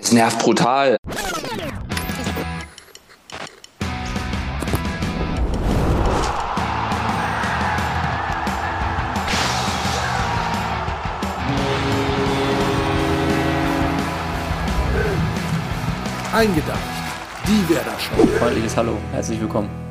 Es nervt brutal. Eingedacht. Die Werder Show. Freundliches Hallo, herzlich willkommen.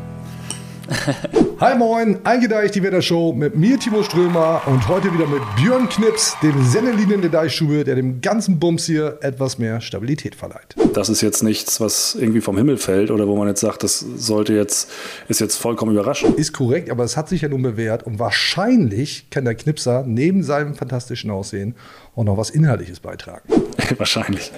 Hi moin, eingedeicht die Wetter Show mit mir Timo Strömer und heute wieder mit Björn Knips, dem Sennelinien der Deichstube, der dem ganzen Bums hier etwas mehr Stabilität verleiht. Das ist jetzt nichts, was irgendwie vom Himmel fällt oder wo man jetzt sagt, das sollte jetzt, ist jetzt vollkommen überraschend. Ist korrekt, aber es hat sich ja nun bewährt und wahrscheinlich kann der Knipser neben seinem fantastischen Aussehen auch noch was Inhaltliches beitragen. Wahrscheinlich.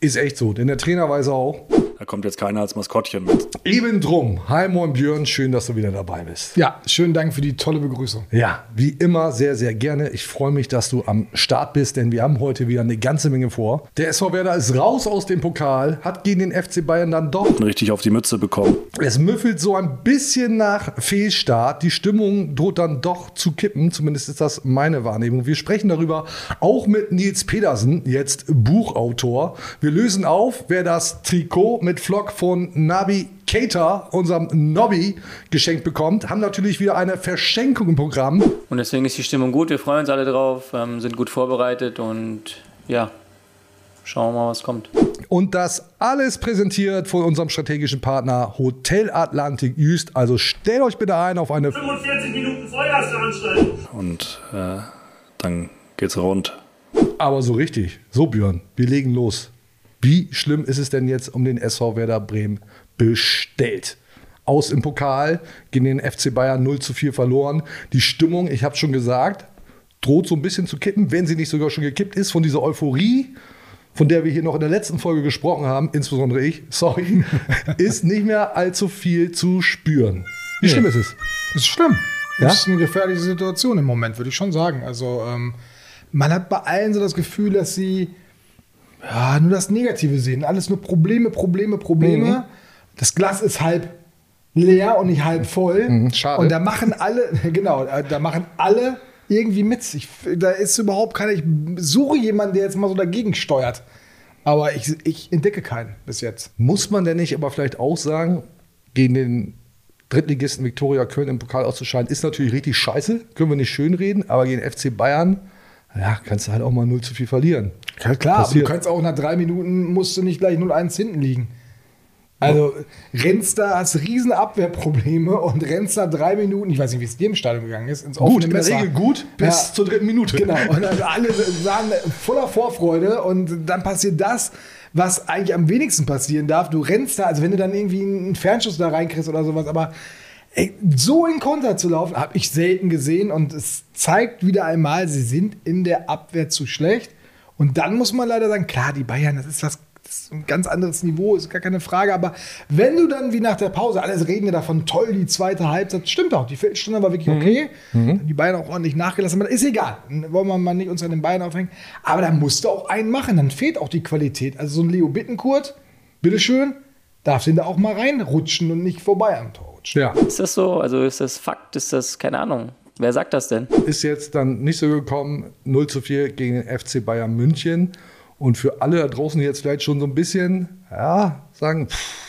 Ist echt so, denn der Trainer weiß auch. Da kommt jetzt keiner als Maskottchen mit. Eben drum. Hi moin Björn, schön, dass du wieder dabei bist. Ja, schönen Dank für die tolle Begrüßung. Ja, wie immer sehr, sehr gerne. Ich freue mich, dass du am Start bist, denn wir haben heute wieder eine ganze Menge vor. Der SV Werder ist raus aus dem Pokal, hat gegen den FC Bayern dann doch. Richtig auf die Mütze bekommen. Es müffelt so ein bisschen nach Fehlstart. Die Stimmung droht dann doch zu kippen. Zumindest ist das meine Wahrnehmung. Wir sprechen darüber auch mit Nils Pedersen, jetzt Buchautor. Wir lösen auf, wer das Trikot mit Flock von Nabi Keita, unserem Nobby, geschenkt bekommt. Haben natürlich wieder eine Verschenkung im Programm. Und deswegen ist die Stimmung gut, wir freuen uns alle drauf, ähm, sind gut vorbereitet und ja, schauen wir mal, was kommt. Und das alles präsentiert von unserem strategischen Partner Hotel Atlantik Jüst. Also stellt euch bitte ein auf eine 45 Minuten Feuerveranstaltung. Und äh, dann geht's rund. Aber so richtig. So, Björn, wir legen los. Wie schlimm ist es denn jetzt um den SV Werder Bremen bestellt? Aus im Pokal, gegen den FC Bayern 0 zu 4 verloren. Die Stimmung, ich habe schon gesagt, droht so ein bisschen zu kippen, wenn sie nicht sogar schon gekippt ist von dieser Euphorie, von der wir hier noch in der letzten Folge gesprochen haben, insbesondere ich, sorry, ist nicht mehr allzu viel zu spüren. Wie Nee. schlimm ist es? Das ist schlimm. Ja? Das ist eine gefährliche Situation im Moment, würde ich schon sagen. Also ähm, man hat bei allen so das Gefühl, dass sie ja, nur das Negative sehen. Alles nur Probleme, Probleme, Probleme. Mhm. Das Glas ist halb leer und nicht halb voll. Mhm, schade. Und da machen alle, genau, da machen alle irgendwie mit. Ich, da ist überhaupt keiner. Ich suche jemanden, der jetzt mal so dagegen steuert. Aber ich, ich entdecke keinen bis jetzt. Muss man denn nicht aber vielleicht auch sagen, gegen den Drittligisten Viktoria Köln im Pokal auszuscheiden, ist natürlich richtig scheiße, können wir nicht schönreden, aber gegen FC Bayern, ja, kannst du halt auch mal 0 zu 4 verlieren. Ja, klar, aber du Passiert. kannst auch nach drei Minuten musst du nicht gleich 0-1 hinten liegen. Also rennst da, hast riesen Abwehrprobleme und rennst nach drei Minuten, ich weiß nicht, wie es dir im Stadion gegangen ist, ins Gut, offene in der. Regel gut, bis Ja. zur dritten Minute. Genau, und dann alle waren voller Vorfreude und dann passiert das, was eigentlich am wenigsten passieren darf. Du rennst da, also wenn du dann irgendwie einen Fernschuss da reinkriegst oder sowas, aber ey, so in Konter zu laufen, habe ich selten gesehen und es zeigt wieder einmal, sie sind in der Abwehr zu schlecht. Und dann muss man leider sagen, klar, die Bayern, das ist was das ist ein ganz anderes Niveau, ist gar keine Frage. Aber wenn du dann wie nach der Pause, alles reden ja davon, toll, die zweite Halbzeit, stimmt auch, die Viertelstunde war wirklich okay. Die Bayern auch ordentlich nachgelassen, aber ist egal. Wollen wir mal nicht uns an den Bayern aufhängen. Aber da musst du auch einen machen, dann fehlt auch die Qualität. Also so ein Leo Bittenkurt, bitteschön, darf den da auch mal reinrutschen und nicht vorbei am Tor. Ja, Ist das so? Also ist das Fakt? Ist das, keine Ahnung. Wer sagt das denn? ist jetzt dann nicht so gekommen, 0 zu 4 gegen den FC Bayern München. Und für alle da draußen, die jetzt vielleicht schon so ein bisschen, ja, sagen, pff,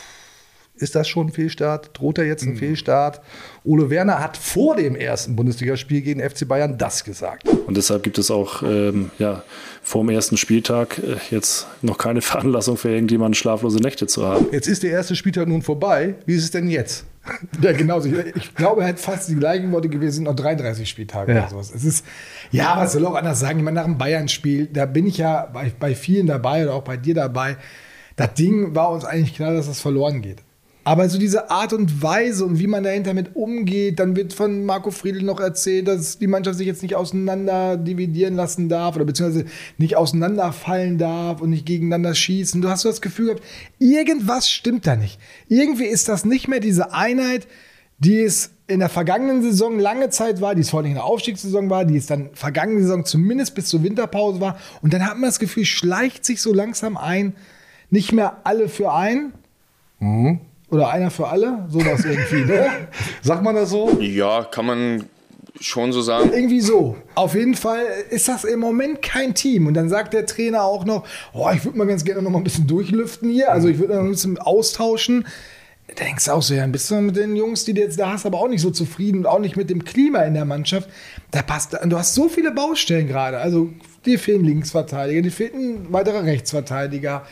ist das schon ein Fehlstart? Droht da jetzt ein Fehlstart? Ole Werner hat vor dem ersten Bundesligaspiel gegen den FC Bayern das gesagt. Und deshalb gibt es auch ähm, ja, vor dem ersten Spieltag äh, jetzt noch keine Veranlassung für irgendjemanden schlaflose Nächte zu haben. Jetzt ist der erste Spieltag nun vorbei. Wie ist es denn jetzt? Ja, genauso. Ich, ich glaube, er hat fast die gleichen Worte gewesen, sind noch 33 Spieltage Ja. oder sowas. Es ist, ja, was soll auch anders sagen? Ich meine, nach dem Bayern-Spiel, da bin ich ja bei, bei vielen dabei oder auch bei dir dabei. Das Ding war uns eigentlich klar, dass das verloren geht. Aber so diese Art und Weise und wie man dahinter mit umgeht, dann wird von Marco Friedl noch erzählt, dass die Mannschaft sich jetzt nicht auseinander dividieren lassen darf oder beziehungsweise nicht auseinanderfallen darf und nicht gegeneinander schießen. Du hast das Gefühl gehabt, irgendwas stimmt da nicht. Irgendwie ist das nicht mehr diese Einheit, die es in der vergangenen Saison lange Zeit war, die es vor allem in der Aufstiegssaison war, die es dann vergangene Saison zumindest bis zur Winterpause war. Und dann hat man das Gefühl, schleicht sich so langsam ein, nicht mehr alle für ein. Oder einer für alle, sowas irgendwie, ne? Sagt man das so? Ja, kann man schon so sagen. Irgendwie so. Auf jeden Fall ist das im Moment kein Team. Und dann sagt der Trainer auch noch, oh, ich würde mal ganz gerne noch mal ein bisschen durchlüften hier. Also ich würde noch ein bisschen austauschen. Da denkst du auch so, ja, bist du mit den Jungs, die du jetzt da hast, aber auch nicht so zufrieden und auch nicht mit dem Klima in der Mannschaft. Da passt, du hast so viele Baustellen gerade. Also dir fehlen Linksverteidiger, dir fehlt ein weiterer Rechtsverteidiger.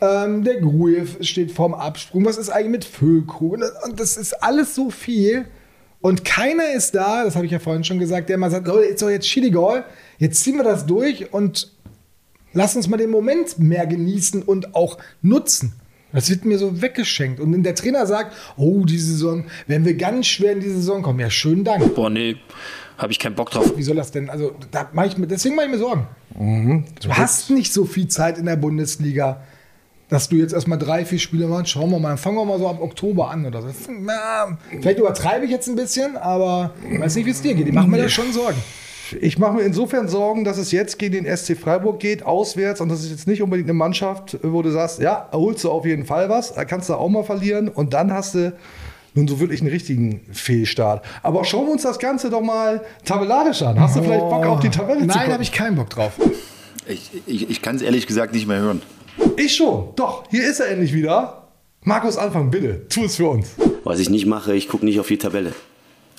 Ähm, der Grujew steht vorm Absprung. Was ist eigentlich mit Füllkrug? Und das, und das ist alles so viel. Und keiner ist da, das habe ich ja vorhin schon gesagt, der mal sagt, Leute, ist doch jetzt Schiedegol, jetzt ziehen wir das durch und lass uns mal den Moment mehr genießen und auch nutzen. Das wird mir so weggeschenkt. Und wenn der Trainer sagt, oh, diese Saison, werden wir ganz schwer in die Saison kommen, ja, schönen Dank. Boah, nee, habe ich keinen Bock drauf. Wie soll das denn? Also, da mach ich mir, deswegen mache ich mir Sorgen. Du hast nicht so viel Zeit in der Bundesliga, dass du jetzt erstmal drei, vier Spiele machst. Schauen wir mal, dann fangen wir mal so ab Oktober an oder so. Na, vielleicht übertreibe ich jetzt ein bisschen, aber ich weiß nicht, wie es dir geht. Ich mache mir da schon Sorgen. Ich mache mir insofern Sorgen, dass es jetzt gegen den SC Freiburg geht, auswärts. Und das ist jetzt nicht unbedingt eine Mannschaft, wo du sagst, ja, holst du auf jeden Fall was. Da kannst du auch mal verlieren. Und dann hast du nun so wirklich einen richtigen Fehlstart. Aber schauen wir uns das Ganze doch mal tabellarisch an. Hast du vielleicht Bock auf die Tabelle zu Nein, habe ich keinen Bock drauf. Ich, ich, ich kann es ehrlich gesagt nicht mehr hören. Ich schon. Doch, hier ist er endlich wieder. Markus Anfang, bitte, tu es für uns. Was ich nicht mache, ich gucke nicht auf die Tabelle.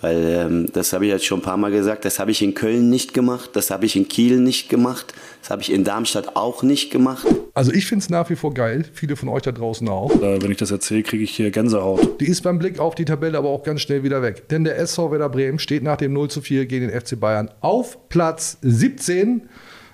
Weil ähm, das habe ich jetzt schon ein paar Mal gesagt, das habe ich in Köln nicht gemacht, das habe ich in Kiel nicht gemacht, das habe ich in Darmstadt auch nicht gemacht. Also ich finde es nach wie vor geil. Viele von euch da draußen auch. Äh, wenn ich das erzähle, kriege ich hier Gänsehaut. Die ist beim Blick auf die Tabelle aber auch ganz schnell wieder weg. Denn der SV Werder Bremen steht nach dem 0 zu 4 gegen den FC Bayern auf Platz 17.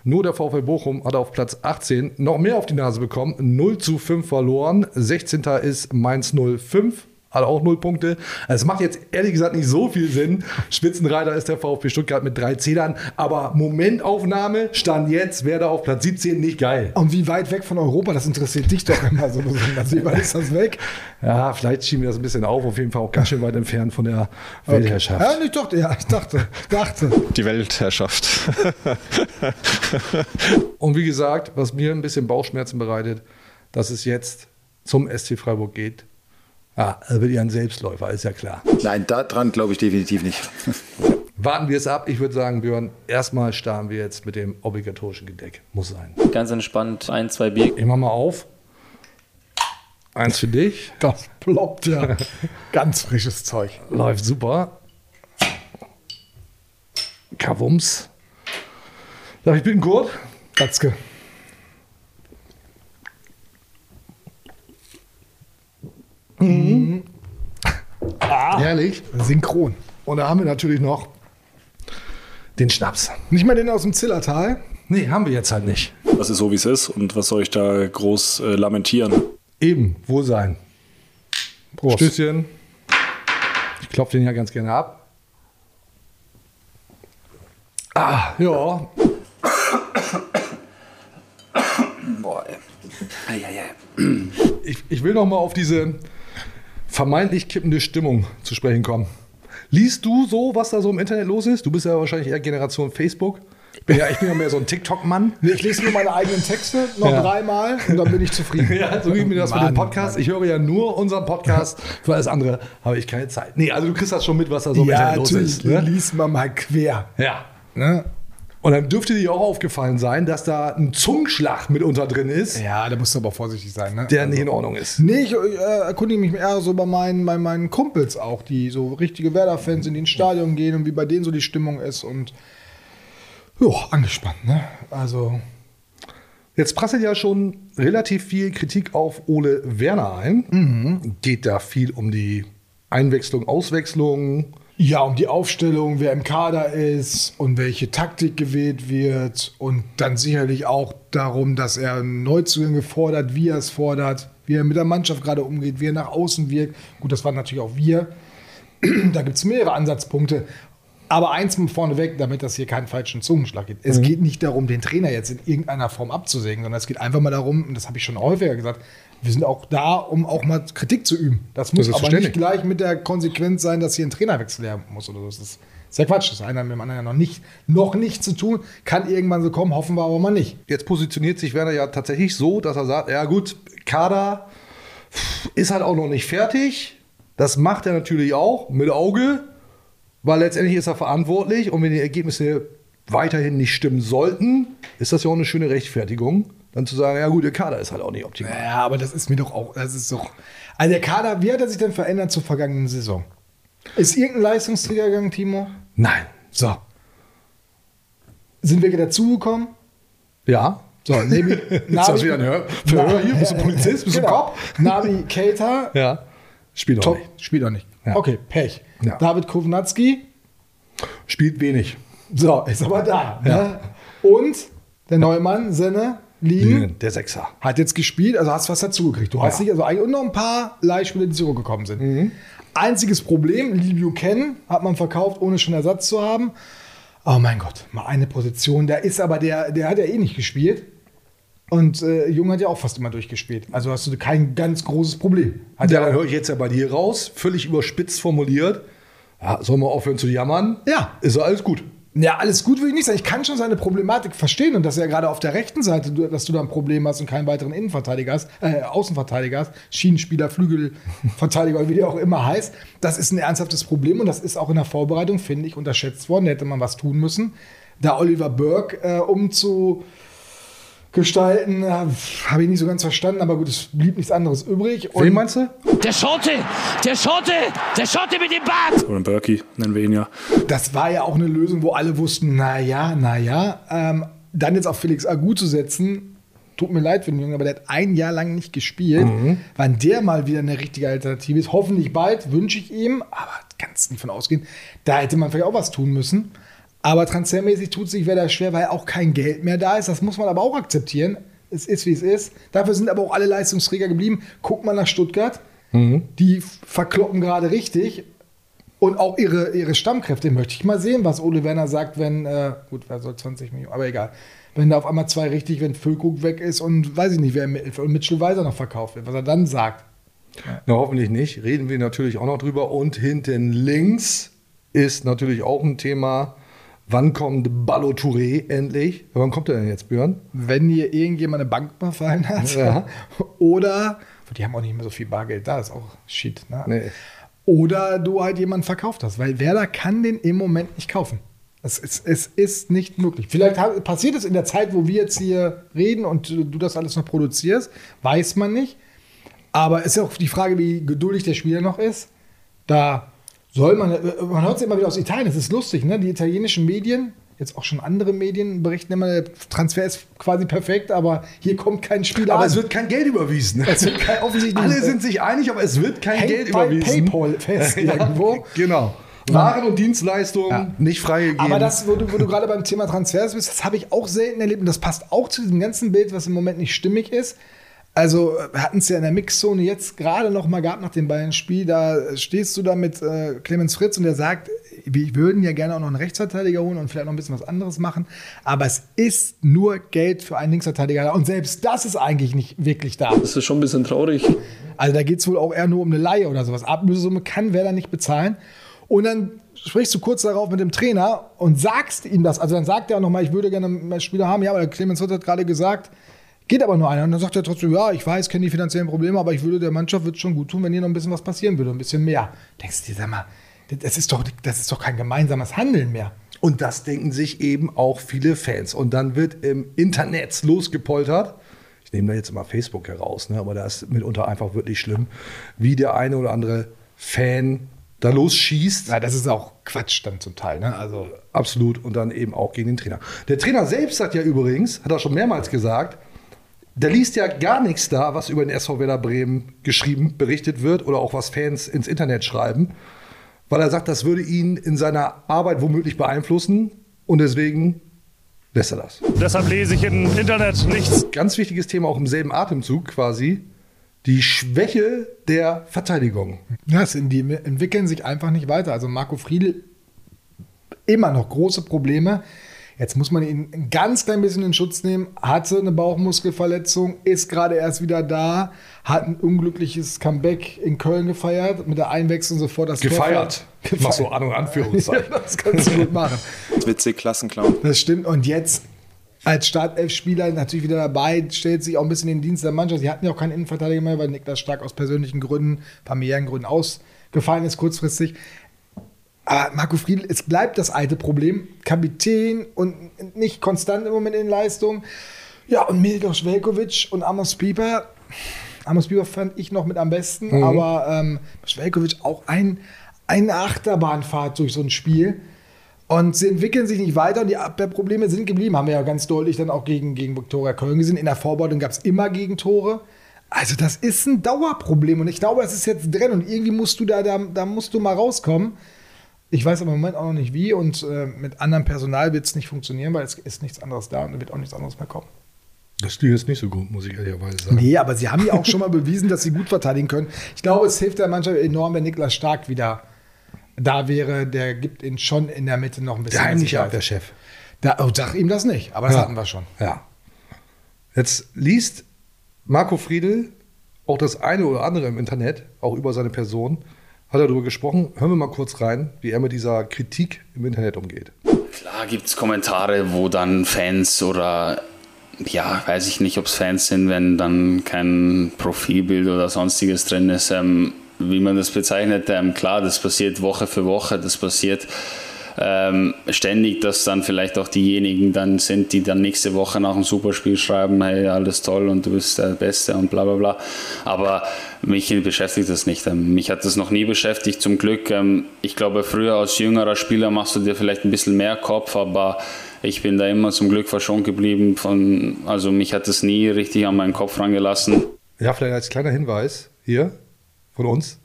Nur der VfL Bochum hat auf Platz 18 noch mehr auf die Nase bekommen. 0 zu 5 verloren. 16. ist Mainz 05. Hat auch 0 Punkte. Also Es macht jetzt ehrlich gesagt nicht so viel Sinn. Spitzenreiter ist der VfB Stuttgart mit drei Zählern. Aber Momentaufnahme stand jetzt Werder auf Platz 17 nicht geil. Und wie weit weg von Europa, das interessiert dich doch immer so besonders. Wie weit ist das weg? Ja, vielleicht schieben wir das ein bisschen auf. Auf jeden Fall auch ganz schön weit entfernt von der Weltherrschaft. Ja, ich dachte, ja, ich dachte, ich dachte. Die Weltherrschaft. Und wie gesagt, was mir ein bisschen Bauchschmerzen bereitet, dass es jetzt zum SC Freiburg geht. Ja, er wird ja ein Selbstläufer, ist ja klar. Nein, daran glaube ich definitiv nicht. Warten wir es ab. Ich würde sagen, Björn, erstmal starten wir jetzt mit dem obligatorischen Gedeck. Muss sein. Ganz entspannt, ein, zwei Bier. Ich mach mal auf. Eins für dich. Das ploppt ja. Ganz frisches Zeug. Läuft super. Kavums. Darf ich bitten, Kurt? Katzke. Herrlich. Synchron. Und da haben wir natürlich noch den Schnaps. Nicht mal den aus dem Zillertal. Nee, haben wir jetzt halt nicht. Das ist so, wie es ist. Und was soll ich da groß äh, lamentieren? Eben, Wohlsein. Prost. Stößchen. Ich klopfe den ja ganz gerne ab. Ah, ja. Boah, ey. Ich, ich will noch mal auf diese vermeintlich kippende Stimmung zu sprechen kommen. Liest du so, was da so im Internet los ist? Du bist ja wahrscheinlich eher Generation Facebook. Ich bin ja, ich bin ja mehr so ein TikTok-Mann. Nee, ich lese nur meine eigenen Texte noch Ja. dreimal und dann bin ich zufrieden. Ja, so wie mir das mit dem Mann, Podcast. Ich höre ja nur unseren Podcast. Für alles andere habe ich keine Zeit. Nee, also du kriegst das schon mit, was da so im Ja, Internet los ist. Ne? liest man mal quer. Ja. Ne? Und dann dürfte dir auch aufgefallen sein, dass da ein Zungenschlag mitunter drin ist, Ja, da musst du aber vorsichtig sein. Ne? der nicht in Ordnung ist. Nee, ich äh, erkundige mich eher so bei meinen, bei meinen Kumpels auch, die so richtige Werder-Fans sind, die ins Stadion gehen und wie bei denen so die Stimmung ist und ja, angespannt, ne? Also, Jetzt prasselt ja schon relativ viel Kritik auf Ole Werner ein. Geht da viel um die Einwechslung, Auswechslung. Ja, um die Aufstellung, wer im Kader ist und welche Taktik gewählt wird und dann sicherlich auch darum, dass er Neuzugänge fordert, wie er es fordert, wie er mit der Mannschaft gerade umgeht, wie er nach außen wirkt. Gut, das waren natürlich auch wir. da gibt es mehrere Ansatzpunkte. Aber eins mal vorneweg, damit das hier keinen falschen Zungenschlag gibt. Es geht nicht darum, den Trainer jetzt in irgendeiner Form abzusägen, sondern es geht einfach mal darum, und das habe ich schon häufiger gesagt, wir sind auch da, um auch mal Kritik zu üben. Das muss ist aber nicht gleich mit der Konsequenz sein, dass hier ein Trainerwechsel her muss oder so. Das ist sehr Quatsch. Das hat einer mit dem anderen ja noch nicht, noch nicht zu tun. Kann irgendwann so kommen, hoffen wir aber mal nicht. Jetzt positioniert sich Werner ja tatsächlich so, dass er sagt, ja gut, Kader ist halt auch noch nicht fertig. Das macht er natürlich auch mit Auge weil letztendlich ist er verantwortlich und wenn die Ergebnisse weiterhin nicht stimmen sollten, ist das ja auch eine schöne Rechtfertigung, dann zu sagen, ja gut, der Kader ist halt auch nicht optimal. Ja, aber das ist mir doch auch, das ist doch. Also der Kader, wie hat er sich denn verändert zur vergangenen Saison? Ist irgendein Leistungsträger gegangen, Timo? Nein. So. Sind welche dazugekommen? Ja. So, Nabi, Ist das wieder ein Hör Verhör hier? Bist du Polizist? Bist du genau. Cop? Nabi Keita, Ja. Spielt auch top, nicht. spielt auch nicht. Ja. Okay, Pech. Ja. David Kovnatski, Spielt wenig. so, ist aber da. Ja. Ne? Und der neue Mann, Senne, Liegen, Der Sechser. hat jetzt gespielt, also hast was dazugekriegt. Du hast Ja. nicht, also eigentlich und noch ein paar Leihspieler, die zurückgekommen sind. Mhm. Einziges Problem, Lee Buchanan hat man verkauft, ohne schon Ersatz zu haben. Oh mein Gott, mal eine Position. Da ist aber der, der hat ja eh nicht gespielt. Und äh, Jung hat ja auch fast immer durchgespielt. Also hast du kein ganz großes Problem. Hat Ja, ja, dann höre ich jetzt ja bei dir raus, völlig überspitzt formuliert. Ja, sollen wir aufhören zu jammern? Ja. Ist ja alles gut. Ja, alles gut will ich nicht sagen. Ich kann schon seine Problematik verstehen und dass er gerade auf der rechten Seite, dass du da ein Problem hast und keinen weiteren Innenverteidiger hast, äh, Außenverteidiger hast, Schienenspieler, Flügelverteidiger, wie der auch immer heißt. Das ist ein ernsthaftes Problem und das ist auch in der Vorbereitung, finde ich, unterschätzt worden. Da hätte man was tun müssen. Da Oliver Burke äh, umzugestalten, äh, habe ich nicht so ganz verstanden, aber gut, es blieb nichts anderes übrig. Wen meinst du? Der Schotte! Der Schotte! Der Schotte mit dem Bart! Oder Berkey nennen wir ihn ja. Das war ja auch eine Lösung, wo alle wussten, naja, naja. Ähm, dann jetzt auf Felix Agu zu setzen, tut mir leid für den Jungen, aber der hat ein Jahr lang nicht gespielt. Wann der mal wieder eine richtige Alternative ist, hoffentlich bald, wünsche ich ihm, aber kannst nicht von ausgehen. Da hätte man vielleicht auch was tun müssen. Aber transfermäßig tut sich wieder schwer, weil auch kein Geld mehr da ist. Das muss man aber auch akzeptieren. Es ist, wie es ist. Dafür sind aber auch alle Leistungsträger geblieben. Guck mal nach Stuttgart. Die verkloppen gerade richtig. Und auch ihre, ihre Stammkräfte möchte ich mal sehen, was Ole Werner sagt, wenn, äh, gut, wer soll 20 Millionen, aber egal. Wenn da auf einmal zwei richtig, wenn Füllkrug weg ist und weiß ich nicht, wer Mittelfeld und Mitchell Weiser noch verkauft wird, was er dann sagt. Na, hoffentlich nicht. Reden wir natürlich auch noch drüber. Und hinten links ist natürlich auch ein Thema. Wann kommt Ballo Touré endlich? Wann kommt er denn jetzt, Björn? Wenn hier irgendjemand eine Bank überfallen hat Ja. oder, die haben auch nicht mehr so viel Bargeld, da ist auch Shit. Ne? Nee. Oder du halt jemanden verkauft hast, weil Werder kann den im Moment nicht kaufen. Es ist, es ist nicht möglich. Vielleicht passiert es in der Zeit, wo wir jetzt hier reden und du das alles noch produzierst, weiß man nicht. Aber es ist auch die Frage, wie geduldig der Spieler noch ist. Da soll man, man hört es immer wieder aus Italien, das ist lustig, ne? Die italienischen Medien, jetzt auch schon andere Medien berichten immer, der Transfer ist quasi perfekt, aber hier kommt kein Spieler Aber an. es wird kein Geld überwiesen. Kein- Alle sind sich einig, aber es wird kein Geld überwiesen. PayPal fest irgendwo. Genau. Waren und Dienstleistungen Ja. nicht freigegeben. Aber das, wo du, wo du gerade beim Thema Transfers bist, das habe ich auch selten erlebt und das passt auch zu diesem ganzen Bild, was im Moment nicht stimmig ist. Also wir hatten es ja in der Mixzone jetzt gerade noch mal gehabt nach dem Bayern-Spiel, da stehst du da mit äh, Clemens Fritz und der sagt, wir würden ja gerne auch noch einen Rechtsverteidiger holen und vielleicht noch ein bisschen was anderes machen, aber es ist nur Geld für einen Linksverteidiger da und selbst das ist eigentlich nicht wirklich da. Das ist schon ein bisschen traurig. Also da geht es wohl auch eher nur um eine Laie oder sowas. Ablösesumme kann Werder nicht bezahlen. Und dann sprichst du kurz darauf mit dem Trainer und sagst ihm das. Also dann sagt er auch nochmal, ich würde gerne mehr Spieler haben. Ja, aber Clemens Witt hat gerade gesagt, geht aber nur einer. Und dann sagt er trotzdem, ja, ich weiß, kenne die finanziellen Probleme, aber ich würde der Mannschaft wird schon gut tun, wenn hier noch ein bisschen was passieren würde, ein bisschen mehr. Denkst du dir, sag mal, das ist doch, das ist doch kein gemeinsames Handeln mehr. Und das denken sich eben auch viele Fans. Und dann wird im Internet losgepoltert. Ich nehme da jetzt immer Facebook heraus, ne? aber das ist mitunter einfach wirklich schlimm, wie der eine oder andere Fan da losschießt. Ja, das ist auch Quatsch dann zum Teil. Ne? Also Absolut. Und dann eben auch gegen den Trainer. Der Trainer selbst hat ja übrigens, hat er schon mehrmals gesagt, der liest ja gar nichts da, was über den SV Werder Bremen geschrieben, berichtet wird oder auch was Fans ins Internet schreiben, weil er sagt, das würde ihn in seiner Arbeit womöglich beeinflussen und deswegen lässt er das. Deshalb lese ich im Internet nichts. Ganz wichtiges Thema auch im selben Atemzug quasi, die Schwäche der Verteidigung. Ja, die entwickeln sich einfach nicht weiter. Also Marco Friedl immer noch große Probleme. Jetzt muss man ihn ein ganz klein bisschen in Schutz nehmen. Hatte eine Bauchmuskelverletzung, ist gerade erst wieder da, hat ein unglückliches Comeback in Köln gefeiert, mit der Einwechslung sofort das Tor- Gefeiert. Gefeiert. Mach so An- und Anführungszeichen. Ja, das kannst du gut machen. Witzig, Klassenclown. Das stimmt. Und jetzt als Startelf-Spieler natürlich wieder dabei, stellt sich auch ein bisschen in den Dienst der Mannschaft. Sie hatten ja auch keinen Innenverteidiger mehr, weil Niklas Stark aus persönlichen Gründen, familiären Gründen ausgefallen ist kurzfristig. Aber Marco Friedl, es bleibt das alte Problem. Kapitän und nicht konstant im Moment in Leistung. Ja, und Mildos Velkovic und Amos Pieper. Amos Pieper fand ich noch mit am besten, Mhm. aber ähm, auch ein, eine Achterbahnfahrt durch so ein Spiel. Und sie entwickeln sich nicht weiter und die Abwehrprobleme sind geblieben. Haben wir ja ganz deutlich dann auch gegen, gegen Viktoria Köln gesehen. In der Vorbereitung gab es immer Gegentore. Also das ist ein Dauerproblem und ich glaube, es ist jetzt drin und irgendwie musst du da, da, da musst du mal rauskommen. Ich weiß aber im Moment auch noch nicht wie und äh, mit anderem Personal wird es nicht funktionieren, weil es ist nichts anderes da und es wird auch nichts anderes mehr kommen. Das Stil ist nicht so gut, muss ich ehrlicherweise sagen. Nee, aber sie haben ja auch schon mal bewiesen, dass sie gut verteidigen können. Ich glaube, es hilft der Mannschaft enorm, wenn Niklas Stark wieder da wäre. Der gibt ihnen schon in der Mitte noch ein bisschen Der heimliche. Abwehrchef. Da, oh, sag ihm das nicht, aber das Ja. hatten wir schon. Ja. Jetzt liest Marco Friedl auch das eine oder andere im Internet, auch über seine Person, hat er darüber gesprochen. Hören wir mal kurz rein, wie er mit dieser Kritik im Internet umgeht. Klar gibt es Kommentare, wo dann Fans oder ja, weiß ich nicht, ob es Fans sind, wenn dann kein Profilbild oder sonstiges drin ist, ähm, wie man das bezeichnet. Ähm, klar, das passiert Woche für Woche, das passiert ähm, ständig, dass dann vielleicht auch diejenigen dann sind, die dann nächste Woche nach dem Superspiel schreiben, hey, alles toll und du bist der Beste und bla bla bla. Aber mich beschäftigt das nicht. Ähm, mich hat das noch nie beschäftigt, zum Glück. Ähm, ich glaube, früher als jüngerer Spieler machst du dir vielleicht ein bisschen mehr Kopf, aber ich bin da immer zum Glück verschont geblieben. Von, also mich hat das nie richtig an meinen Kopf rangelassen. Ja, vielleicht als kleiner Hinweis hier von uns.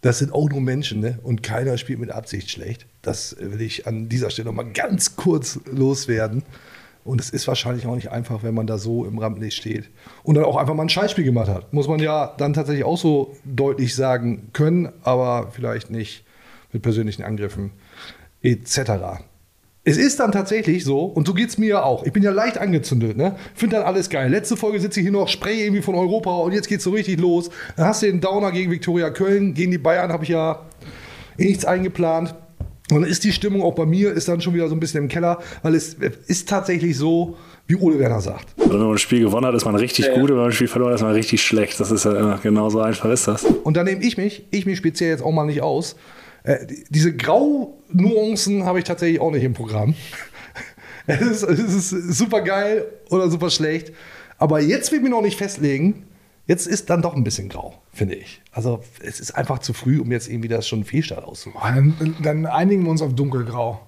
Das sind auch nur Menschen, ne? Und keiner spielt mit Absicht schlecht. Das will ich an dieser Stelle nochmal ganz kurz loswerden. Und es ist wahrscheinlich auch nicht einfach, wenn man da so im Rampenlicht steht und dann auch einfach mal ein Scheißspiel gemacht hat. Muss man ja dann tatsächlich auch so deutlich sagen können, aber vielleicht nicht mit persönlichen Angriffen etc. Es ist dann tatsächlich so, und so geht es mir ja auch. Ich bin ja leicht angezündet, ne? Finde dann alles geil. Letzte Folge sitze ich hier noch, spreche irgendwie von Europa und jetzt geht's so richtig los. Dann hast du den Downer gegen Viktoria Köln, gegen die Bayern habe ich ja eh nichts eingeplant. Und dann ist die Stimmung auch bei mir, ist dann schon wieder so ein bisschen im Keller, weil es ist tatsächlich so, wie Ole Werner sagt. Also wenn man ein Spiel gewonnen hat, ist man richtig gut, und wenn man ein Spiel verloren hat, ist man richtig schlecht. Das ist ja immer genauso einfach ist das. Und da nehme ich mich, ich mich speziell jetzt auch mal nicht aus. Äh, die- diese Grau-Nuancen habe ich tatsächlich auch nicht im Programm. Es ist, es ist super geil oder super schlecht. Aber jetzt will ich mich noch nicht festlegen. Jetzt ist dann doch ein bisschen grau, finde ich. Also es ist einfach zu früh, um jetzt irgendwie das schon Fehlstart auszumachen. Dann, dann einigen wir uns auf dunkelgrau.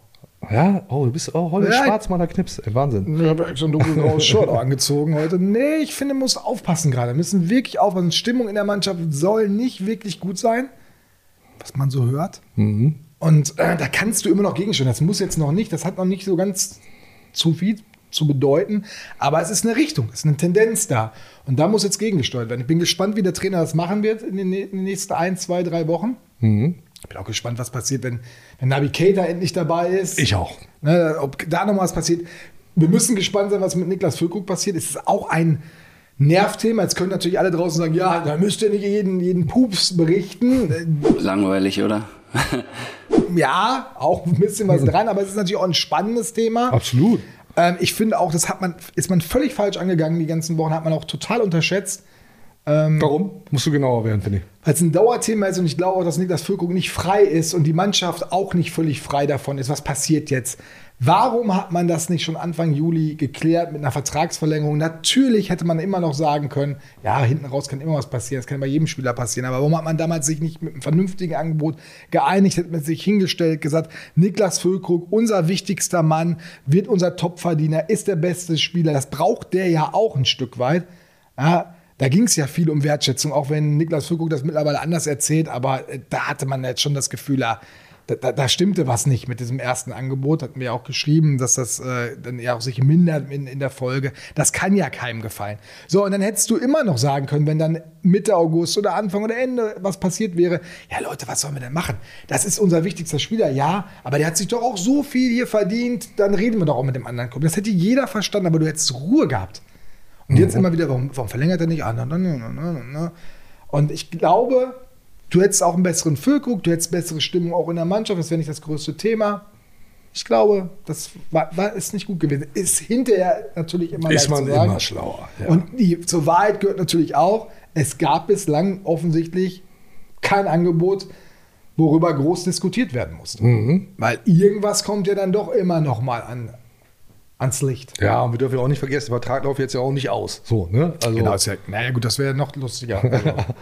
Ja, oh, du bist oh, heute Ja. Schwarzmaler Knips. Ey, Wahnsinn. Ich habe schon ein dunkelgraues Shirt angezogen heute. Nee, ich finde, muss aufpassen gerade. Wir müssen wirklich aufpassen. Stimmung in der Mannschaft soll nicht wirklich gut sein, was man so hört. Und äh, da kannst du immer noch gegensteuern. Das muss jetzt noch nicht, das hat noch nicht so ganz zu viel zu bedeuten. Aber es ist eine Richtung, es ist eine Tendenz da. Und da muss jetzt gegengesteuert werden. Ich bin gespannt, wie der Trainer das machen wird in den, in den nächsten ein, zwei, drei Wochen. Ich bin auch gespannt, was passiert, wenn, wenn Navigator endlich dabei ist. Ich auch. Ne, ob da noch mal was passiert. Wir müssen gespannt sein, was mit Niklas Füllkrug passiert. Es ist auch ein Nervthema. Jetzt können natürlich alle draußen sagen, ja, da müsst ihr nicht jeden, jeden Pups berichten. Langweilig, oder? Ja, auch ein bisschen was dran, aber es ist natürlich auch ein spannendes Thema. Absolut. Ähm, ich finde auch, das hat man, ist man völlig falsch angegangen die ganzen Wochen, hat man auch total unterschätzt. Warum? Musst du genauer werden, finde ich. Weil es ein Dauerthema ist und ich glaube auch, dass Niklas Füllkrug nicht frei ist und die Mannschaft auch nicht völlig frei davon ist. Was passiert jetzt? Warum hat man das nicht schon Anfang Juli geklärt mit einer Vertragsverlängerung? Natürlich hätte man immer noch sagen können, ja, hinten raus kann immer was passieren, das kann bei jedem Spieler passieren. Aber warum hat man damals sich nicht mit einem vernünftigen Angebot geeinigt, hat man sich hingestellt, gesagt, Niklas Füllkrug, unser wichtigster Mann, wird unser Topverdiener, ist der beste Spieler. Das braucht der ja auch ein Stück weit. Ja, da ging es ja viel um Wertschätzung, auch wenn Niklas Füllkrug das mittlerweile anders erzählt, aber äh, da hatte man jetzt schon das Gefühl, ah, da, da, da stimmte was nicht mit diesem ersten Angebot. Wir ja auch geschrieben, dass das äh, dann ja auch sich mindert in, in der Folge. Das kann ja keinem gefallen. So, und dann hättest du immer noch sagen können, wenn dann Mitte August oder Anfang oder Ende was passiert wäre, ja Leute, was sollen wir denn machen? Das ist unser wichtigster Spieler, ja, aber der hat sich doch auch so viel hier verdient, dann reden wir doch auch mit dem anderen Club. Das hätte jeder verstanden, aber du hättest Ruhe gehabt. Und jetzt immer wieder, warum, warum verlängert er nicht? Ah, na, na, na, na, na, na. Und ich glaube, du hättest auch einen besseren Füllkrug, du hättest bessere Stimmung auch in der Mannschaft, das wäre nicht das größte Thema. Ich glaube, das war, war ist nicht gut gewesen. Ist hinterher natürlich immer Ist man immer schlauer. Ja. Und die, zur Wahrheit gehört natürlich auch, es gab bislang offensichtlich kein Angebot, worüber groß diskutiert werden musste. Weil irgendwas kommt ja dann doch immer noch mal an, ans Licht. Ja, und wir dürfen ja auch nicht vergessen, der Vertrag läuft jetzt ja auch nicht aus. So, ne? Also, Genau, ist ja, naja gut, das wäre noch lustiger. Also,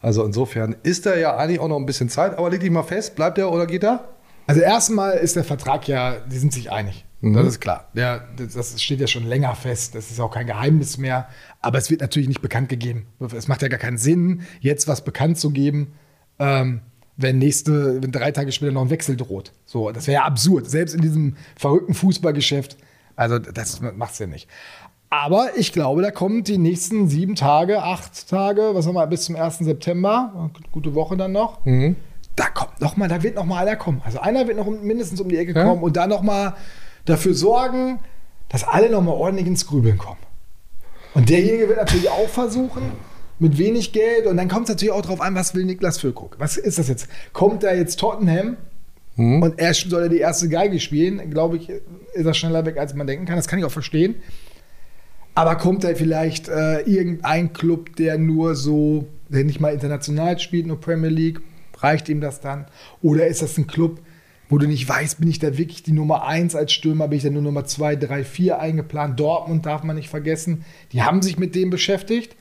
also insofern ist da ja eigentlich auch noch ein bisschen Zeit, aber leg dich mal fest, bleibt er oder geht er? Also erstmal ist der Vertrag ja, die sind sich einig. Das ist klar. Der, das steht ja schon länger fest. Das ist auch kein Geheimnis mehr. Aber es wird natürlich nicht bekannt gegeben. Es macht ja gar keinen Sinn, jetzt was bekannt zu geben, ähm, wenn nächste, wenn drei Tage später noch ein Wechsel droht. So, das wäre ja absurd. Selbst in diesem verrückten Fußballgeschäft. Also das macht's ja nicht. Aber ich glaube, da kommt die nächsten sieben Tage, acht Tage, was haben wir, bis zum 1. September, gute Woche dann noch. Da kommt noch mal, da wird noch mal einer kommen. Also einer wird noch mindestens um die Ecke Ja. kommen und dann noch mal dafür sorgen, dass alle noch mal ordentlich ins Grübeln kommen. Und derjenige wird natürlich auch versuchen, mit wenig Geld. Und dann kommt es natürlich auch darauf an, was will Niklas Füllkrug? Was ist das jetzt? Kommt da jetzt Tottenham und er soll er die erste Geige spielen? Glaube ich, ist er schneller weg, als man denken kann. Das kann ich auch verstehen. Aber kommt da vielleicht äh, irgendein Club, der nur so, der nicht mal international spielt, nur Premier League? Reicht ihm das dann? Oder ist das ein Club, wo du nicht weißt, bin ich da wirklich die Nummer 1 als Stürmer, bin ich da nur Nummer 2, 3, 4 eingeplant? Dortmund darf man nicht vergessen. Die haben sich mit dem beschäftigt.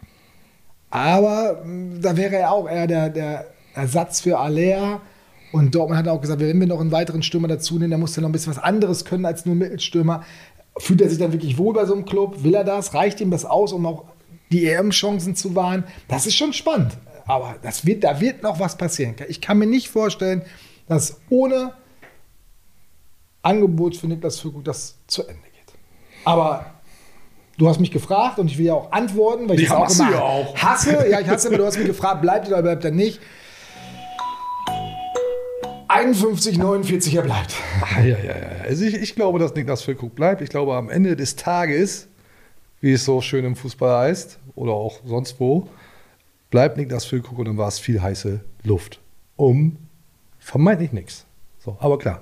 Aber mh, da wäre er auch eher der, der Ersatz für Alea. Und Dortmund hat auch gesagt, wenn wir noch einen weiteren Stürmer dazu nehmen, dann muss er noch ein bisschen was anderes können als nur Mittelstürmer. Fühlt er sich dann wirklich wohl bei so einem Club? Will er das? Reicht ihm das aus, um auch die EM-Chancen zu wahren? Das ist schon spannend. Aber das wird, da wird noch was passieren. Ich kann mir nicht vorstellen, dass ohne Angebot für Niklas Füllkrug das zu Ende geht. Aber du hast mich gefragt und ich will ja auch antworten, weil ich Ja, das auch immer ja auch. hasse. Ja, ich hasse, aber du hast mich gefragt, bleibt er oder bleibt er nicht? 51, 49, er bleibt. Ah, ja, ja, ja. Also ich, ich glaube, dass Niklas Füllkrug bleibt. Ich glaube, am Ende des Tages, wie es so schön im Fußball heißt, oder auch sonst wo, bleibt Niklas Füllkrug und dann war es viel heiße Luft. Um vermeintlich nichts. So, aber klar,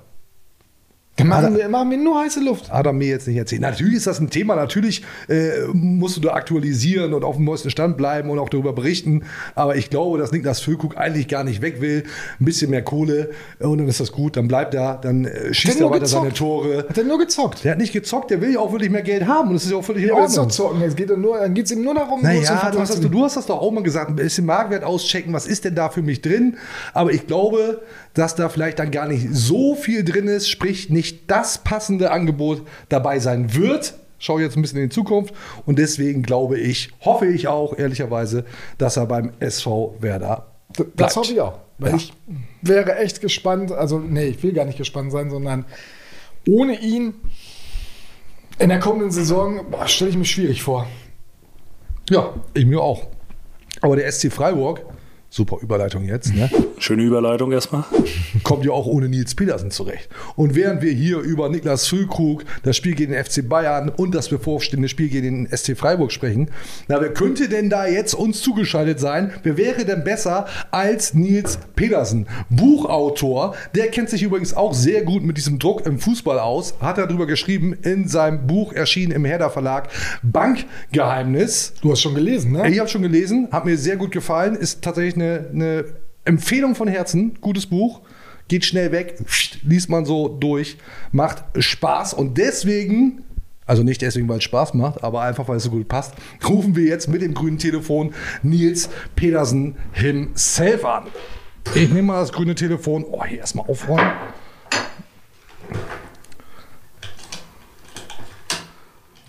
Dann machen wir, machen wir nur heiße Luft. hat er mir jetzt nicht erzählt. Natürlich ist das ein Thema, natürlich äh, musst du da aktualisieren und auf dem neuesten Stand bleiben und auch darüber berichten. Aber ich glaube, dass Niklas Füllkrug eigentlich gar nicht weg will. Ein bisschen mehr Kohle und dann ist das gut. Dann bleibt er, dann äh, schießt er weiter seine gezockt. Tore. Hat er nur gezockt? Der hat nicht gezockt, der will ja auch wirklich mehr Geld haben und das ist ja auch völlig in Ja, das ist doch Ordnung. zocken. Es geht nur, dann geht es ihm nur darum, Naja, du hast, das, du hast das doch auch mal gesagt, ein bisschen Marktwert auschecken, was ist denn da für mich drin? Aber ich glaube, dass da vielleicht dann gar nicht so viel drin ist, sprich nicht das passende Angebot dabei sein wird. Schau jetzt ein bisschen in die Zukunft und deswegen glaube ich, hoffe ich auch ehrlicherweise, dass er beim SV Werder bleibt. Das hoffe ich auch. Weil Ja. ich wäre echt gespannt, also nee, ich will gar nicht gespannt sein, sondern ohne ihn in der kommenden Saison stelle ich mir schwierig vor. Ja, ich mir auch. Aber der SC Freiburg, super Überleitung jetzt, ne? Schöne Überleitung erstmal. kommt ja auch ohne Nils Petersen zurecht. Und während wir hier über Niklas Füllkrug, das Spiel gegen den FC Bayern und das bevorstehende Spiel gegen den SC Freiburg sprechen, na, wer könnte denn da jetzt uns zugeschaltet sein? Wer wäre denn besser als Nils Petersen? Buchautor, der kennt sich übrigens auch sehr gut mit diesem Druck im Fußball aus, hat darüber geschrieben in seinem Buch, erschienen im Herder Verlag, Bankgeheimnis. Du hast schon gelesen, ne? Ich habe schon gelesen, hat mir sehr gut gefallen, ist tatsächlich eine, eine Empfehlung von Herzen, gutes Buch, geht schnell weg, liest man so durch, macht Spaß und deswegen, also nicht deswegen, weil es Spaß macht, aber einfach, weil es so gut passt, rufen wir jetzt mit dem grünen Telefon Nils Petersen himself an. Ich nehme mal das grüne Telefon, oh, hier erstmal aufräumen.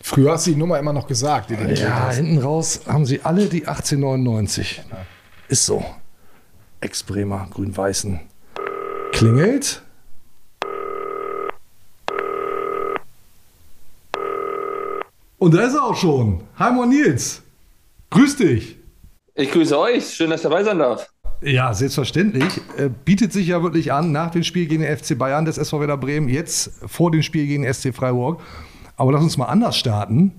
Früher hast du die Nummer immer noch gesagt. Ja, hinten raus haben sie alle die 1899. Ist so. Ex-Bremer, grün-weißen. Klingelt. Und da ist er auch schon. Hi, Mon Nils. Grüß dich. Ich grüße euch. Schön, dass ich dabei sein darf. Ja, selbstverständlich. Äh, bietet sich ja wirklich an, nach dem Spiel gegen den FC Bayern des SV Werder Bremen, jetzt vor dem Spiel gegen den SC Freiburg. Aber lass uns mal anders starten.